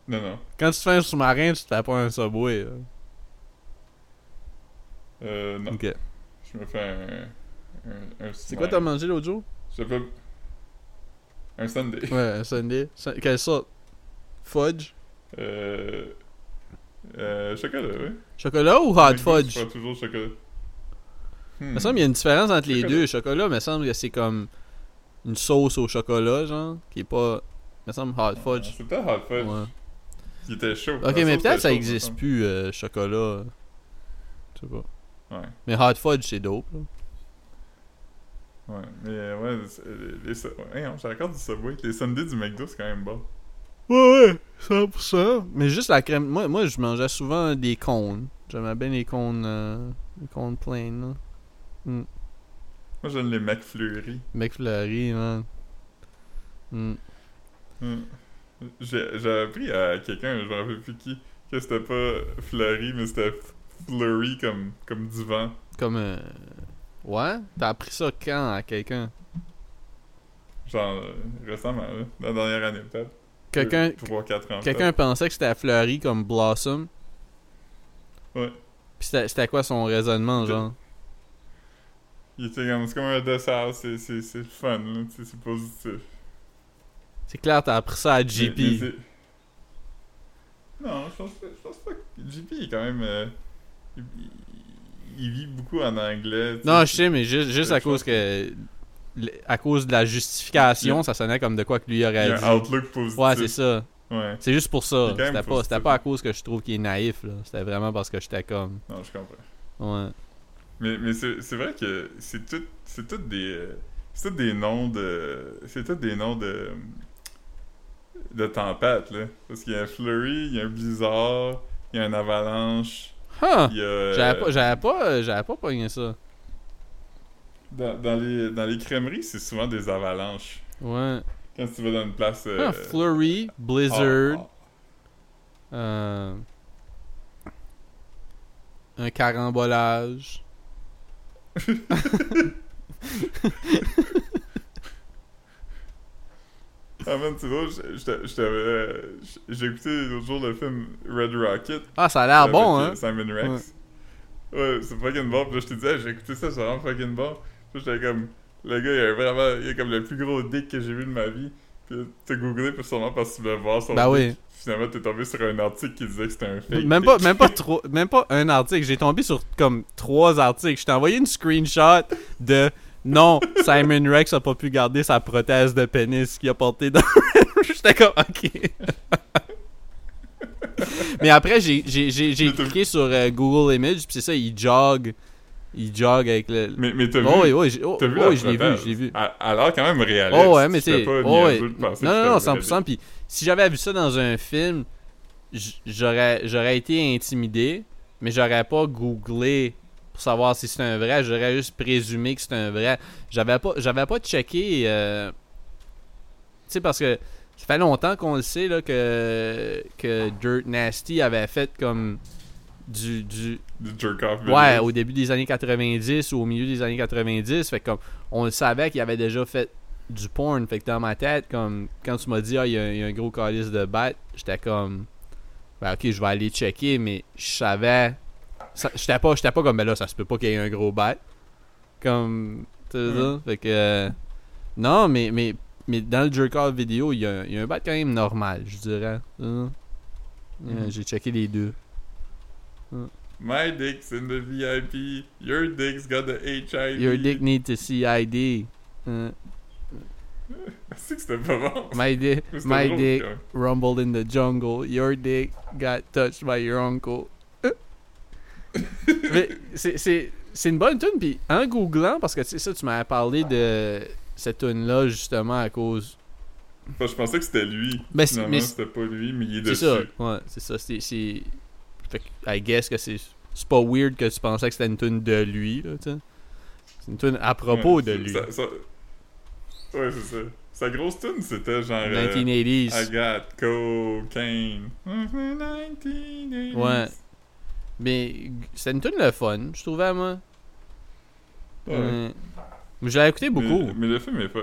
Non, non. Quand tu te fais un sous-marin, tu fais pas un Subway. là. Euh, non. Ok. Je me fais un. un, un C'est quoi t'as mangé l'autre jour? Je fais. Un Sunday. Ouais, un Sunday. Sun- Quelle sorte? Fudge? Euh. Euh. Chocolat, oui. Chocolat ou hot fudge? Je prends toujours chocolat. Hmm. Il me semble qu'il y a une différence entre les Chocolat. deux. Chocolat, il me semble que c'est comme une sauce au chocolat, genre, qui est pas. Il me semble hot fudge. C'était Hot Fudge. Ouais. Qui était chaud. Ok, mais peut-être ça existe plus, euh, chocolat. Je sais pas. Ouais. Mais hot fudge, c'est dope, là. Ouais, mais euh, ouais, c'est- les, les, ouais, j'ai encore du Subway. Les Sundays du McDo, c'est quand même bon. Ouais, ouais, 100%. Mais juste la crème. Moi, moi je mangeais souvent des cônes. J'aimais bien les cônes, euh, les cônes pleins, là. Moi, j'aime les McFlurry. McFlurry, man. Hmm. Hmm. J'ai appris à quelqu'un, je me rappelle plus qui, que c'était pas Flurry, mais c'était Flurry comme, comme du vent. Comme. euh, Ouais? T'as appris ça quand à quelqu'un? Genre, récemment, là, la dernière année peut-être. Quelqu'un 3-4 ans. quelqu'un pensait que c'était fleuri comme Blossom. Ouais. Pis c'était quoi son raisonnement, genre? Il était comme, c'est comme un dessert, c'est c'est- fun, là, c'est positif. C'est clair, t'as appris ça à JP. Mais- mais c'est- non, je pense, pas- je pense pas que JP est quand même. euh, il, vit beaucoup en anglais. non, je sais, mais juste, juste Je à cause que. À cause de la justification, ça sonnait comme de quoi que lui Il y aurait a dit. un outlook positif. Ouais, c'est ça. Ouais, C'est juste pour ça. C'était pas, c'était pas à cause que je trouve qu'il est naïf, là. C'était vraiment parce que j'étais comme. non, je comprends. Ouais. Mais, mais c'est vrai que c'est tout, c'est tout des, euh, c'est tout des noms de, c'est tout des noms de, de tempêtes là. Parce qu'il y a un flurry, il y a un blizzard, il y a un avalanche, Huh! euh, J'avais pas, j'avais pas, j'avais pas pogné ça. dans, dans les, dans les crèmeries, c'est souvent des avalanches. Ouais. Quand tu vas dans une place. euh, Ah, Flurry, Blizzard, euh, un carambolage. Ah man, je- je t'avais. euh, J'ai écouté l'autre jour le film Red Rocket. Ah, ça a l'air bon, euh, hein? Simon Rex. Ouais, c'est fucking bon. Puis là, je te disais, j'ai écouté ça, c'est vraiment fucking bon. Puis j'étais comme. Le gars, il a vraiment. Il a comme le plus gros dick que j'ai vu de ma vie. Puis t'as googlé pour sûrement parce que tu voulais voir son Ben dick. oui. Finalement, t'es tombé sur un article qui disait que c'était un fake. Même pas, même pas [LAUGHS] trop, même pas un article. J'ai tombé sur comme trois articles. Je t'ai envoyé une screenshot de non, Simon Rex a pas pu garder sa prothèse de pénis qu'il a porté dans. [LAUGHS] J'étais comme ok. [LAUGHS] Mais après j'ai cliqué sur euh, Google Image puis c'est ça il jog, il jog avec le. Mais, mais t'as vu. Oh oui oui j'ai- oh, vu oh, la oui, je l'ai vu je l'ai vu. Elle elle a l'air quand même réaliste. Oh ouais, mais c'est. pas Oh ouais. Non, non, non, c'était un vrai 100%. Puis si j'avais vu ça dans un film, j'aurais, j'aurais été intimidé, mais j'aurais pas googlé pour savoir si c'est un vrai. J'aurais juste présumé que c'est un vrai. J'avais pas, j'avais pas checké. euh, Tu sais, parce que ça fait longtemps qu'on le sait là, que, que Dirt Nasty avait fait comme du, du, Du jerk-off. Ouais, vidéo. au début des années 90 ou au milieu des années 90. Fait que comme on le savait qu'il avait déjà fait du porn. Fait que dans ma tête, comme quand tu m'as dit ah il y, a- il y a un gros calice de bat, j'étais comme ben ok je vais aller checker, mais je savais. J'étais pas, j'étais pas comme ben là ça se peut pas qu'il y ait un gros bat. Comme tu sais ça? Fait que euh, non mais mais mais dans le jerk off vidéo il y, a, il y a un bat quand même normal, je dirais. Hein? Euh, Mhm. J'ai checké les deux. My dick's in the VIP. Your dick's got the HIV. Your dick need to see ID. Hein? [LAUGHS] C'est que c'était pas bon. My dick, [LAUGHS] my drôle, dick même. rumbled in the jungle. Your dick got touched by your uncle. [LAUGHS] Mais c'est- une bonne tune puis en googlant parce que tu sais ça tu m'avais parlé de cette tune là justement à cause. Enfin, je pensais que c'était lui. Ben, mais c'était pas lui, mais il est C'est dessus. ça, ouais, c'est ça. C'est. Fait que, I guess que c'est. C'est pas weird que tu pensais que c'était une tune de lui, là, tu sais. C'est une tune à propos Ouais, de lui. ça- ça- Ouais, c'est ça. Sa grosse tune, c'était genre. euh, 1980s. I got cocaine. 1980s. Ouais. Mais c'est une tune le fun, je trouvais, moi. Ouais. Euh, mais je l'ai écouté beaucoup. Mais, mais le film est pas.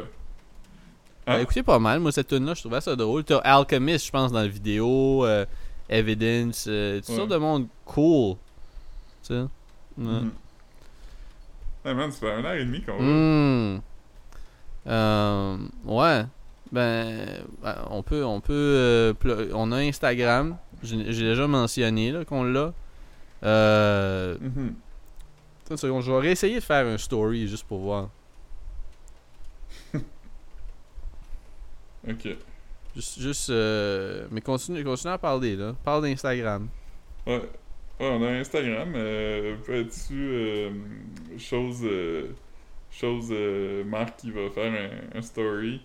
Je l'ai Ah. écouté pas mal, moi, cette tune là je trouvais ça drôle. T'as Alchemist, je pense, dans la vidéo, euh, Evidence, euh, toutes Ouais. sortes de monde cool. Tu sais? Ouais. Mhm. Hey man, ça fait un heure et demi qu'on va. Hmm. Euh, ouais. Ben, ben, on peut, on peut, euh, on a Instagram. J'ai déjà mentionné qu'on l'a. Euh, Mhm. attends une seconde, je vais réessayer de faire un story juste pour voir. [LAUGHS] Ok. Juste, juste, euh, mais continue, continue à parler là. Parle d'Instagram. Ouais. Ouais, on a Instagram. Euh. Euh, chose. Chose. Euh, Marc qui va faire un, un story.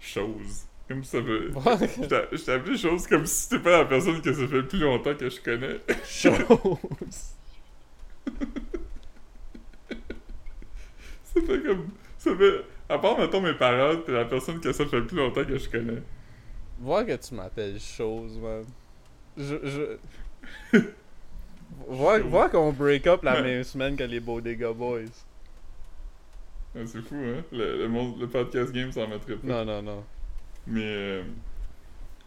Chose. Comme ça veut. [LAUGHS] Je t'a- je t'ai appelé chose comme si c'était pas la personne que ça fait le plus longtemps que je connais. Chose. [LAUGHS] Ça fait comme. Ça fait. À part, mettons, mes parents, t'es la personne que ça fait le plus longtemps que je connais. Voir que tu m'appelles chose, man. Je, je... [LAUGHS] voir, qu'on break up la Ouais. même semaine que les Bodega Boys. Ah, c'est fou, hein? Le, le, monde- le podcast game s'en mettrait pas. Non, non, non. Mais. euh,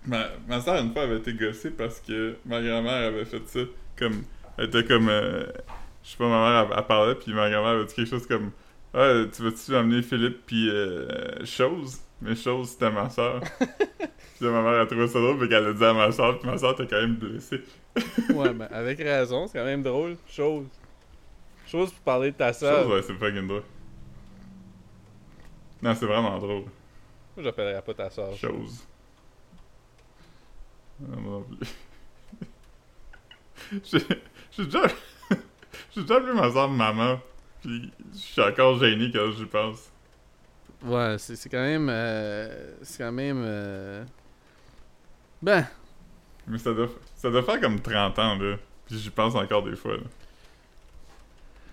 ma, ma soeur, une fois, avait été gossée parce que ma grand-mère avait fait ça. Comme. Elle était comme. euh, je sais pas, ma mère, elle, elle parlait, puis ma grand-mère avait dit quelque chose comme. Ah, tu veux-tu amener Philippe, puis euh, chose? Mais chose, c'était ma soeur. [LAUGHS] puis là, ma mère a trouvé ça drôle, fait qu'elle a dit à ma soeur, puis ma soeur était quand même blessée. [LAUGHS] ouais, mais avec raison, c'est quand même drôle. Chose. Chose pour parler de ta soeur. Chose, ouais, c'est fucking drôle. Non, c'est vraiment drôle. Moi, j'appellerais pas ta soeur. Chose. Ah, moi non plus. [LAUGHS] J'ai déjà. [LAUGHS] J'ai déjà appelé ma soeur maman. Puis je suis encore gêné quand j'y pense. Ouais, c'est c'est quand même. euh, c'est quand même. euh, Ben, Mais ça doit, ça doit faire comme 30 ans, là. Puis j'y pense encore des fois, là.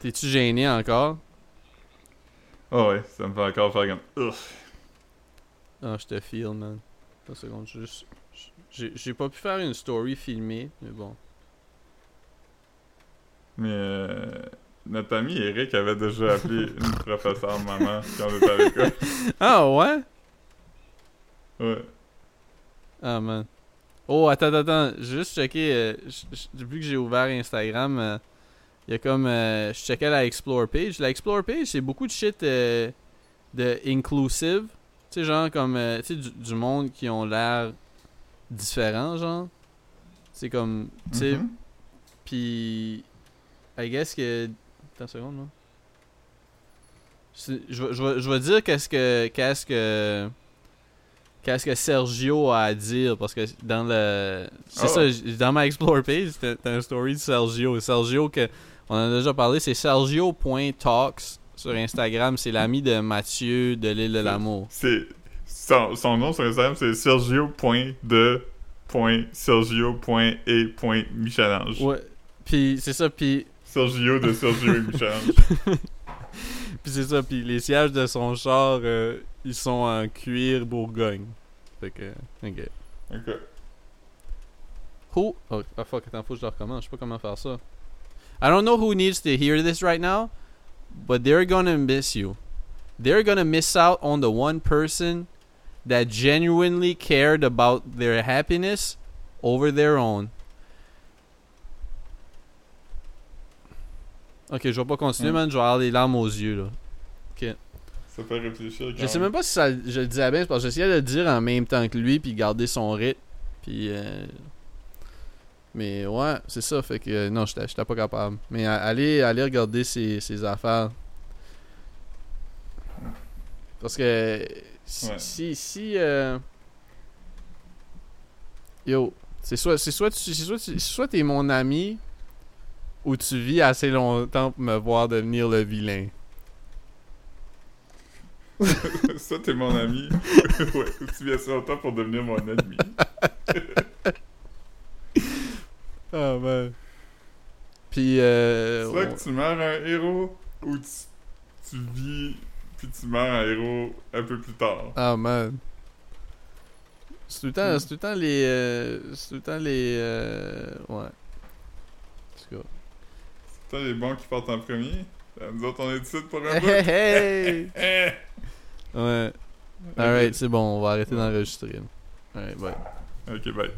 t'es-tu gêné encore? Ah ouais, ça me fait encore faire comme. Ugh. Ah, je te feel, man. Une seconde, juste. J'ai pas pu faire une story filmée, mais bon. Mais euh, notre ami Eric avait déjà appelé [LAUGHS] une professeure maman quand on était à l'école. [LAUGHS] Ah, ouais? Ouais. Ah, man. Oh, attends, attends, juste checké. euh, depuis que j'ai ouvert Instagram, euh, il y a comme. euh, je checkais la Explore page. La Explore page, c'est beaucoup de shit euh, de inclusive. Tu sais, genre comme. euh, tu sais, du, du monde qui ont l'air différent, genre. C'est comme. Tu sais, Mhm. puis. I guess que. Attends une seconde. C'est- Je vais- je vais je vais dire qu'est-ce que. Qu'est-ce que. Qu'est-ce que Sergio a à dire parce que dans le. C'est Ah. ça, dans ma Explore page, t'as t'as un story de Sergio. Sergio, que on en a déjà parlé, c'est Sergio.talks sur Instagram. C'est l'ami de Mathieu de l'île de l'amour. C'est. Son, son nom sur Instagram, c'est Sergio.de.sergio.e.michelange. Ouais. Puis c'est ça, puis Sergio de Sergio et Michelange. [LAUGHS] Puis c'est ça, puis les sièges de son char, euh, ils sont en cuir Bourgogne. Fait que, ok. Oh, ah fuck, attends, faut que je le recommence. Je sais pas comment faire ça. I don't know who needs to hear this right now, but they're gonna miss you. They're gonna miss out on the one person that genuinely cared about their happiness over their own. Ok, je vais pas continuer, Hmm. man. Je vais avoir les larmes aux yeux, là. Ça fait réfléchir. Je sais même pas si ça, je le disais bien, c'est parce que j'essayais de le dire en même temps que lui, puis garder son rythme. Puis. euh, Mais ouais, c'est ça, fait que euh, non, j'étais pas capable. Mais allez, allez regarder ses, ses affaires. Parce que. Si. Ouais. Si. si, euh, Yo, c'est soit, c'est soit, tu, c'est soit, tu- c'est soit t'es mon ami, ou tu vis assez longtemps pour me voir devenir le vilain. [LAUGHS] Soit t'es mon ami, ouais, [LAUGHS] ou tu viens sur toi pour devenir mon ennemi. [LAUGHS] Ah, man. Puis, euh. Soit on- que tu meurs un héros, ou tu, tu vis, puis tu meurs un héros un peu plus tard. Ah, man. C'est tout le temps, Hmm. c'est tout le temps les. euh, c'est tout le temps les. euh, ouais. En tout cas. C'est toi les bons qui partent en premier. Euh, Nous autres, on est ici pour un Hey, [LAUGHS] bout. hey, hey! Ouais. [LAUGHS] Alright, c'est bon, on va arrêter d'enregistrer. Alright, bye. Ok, bye.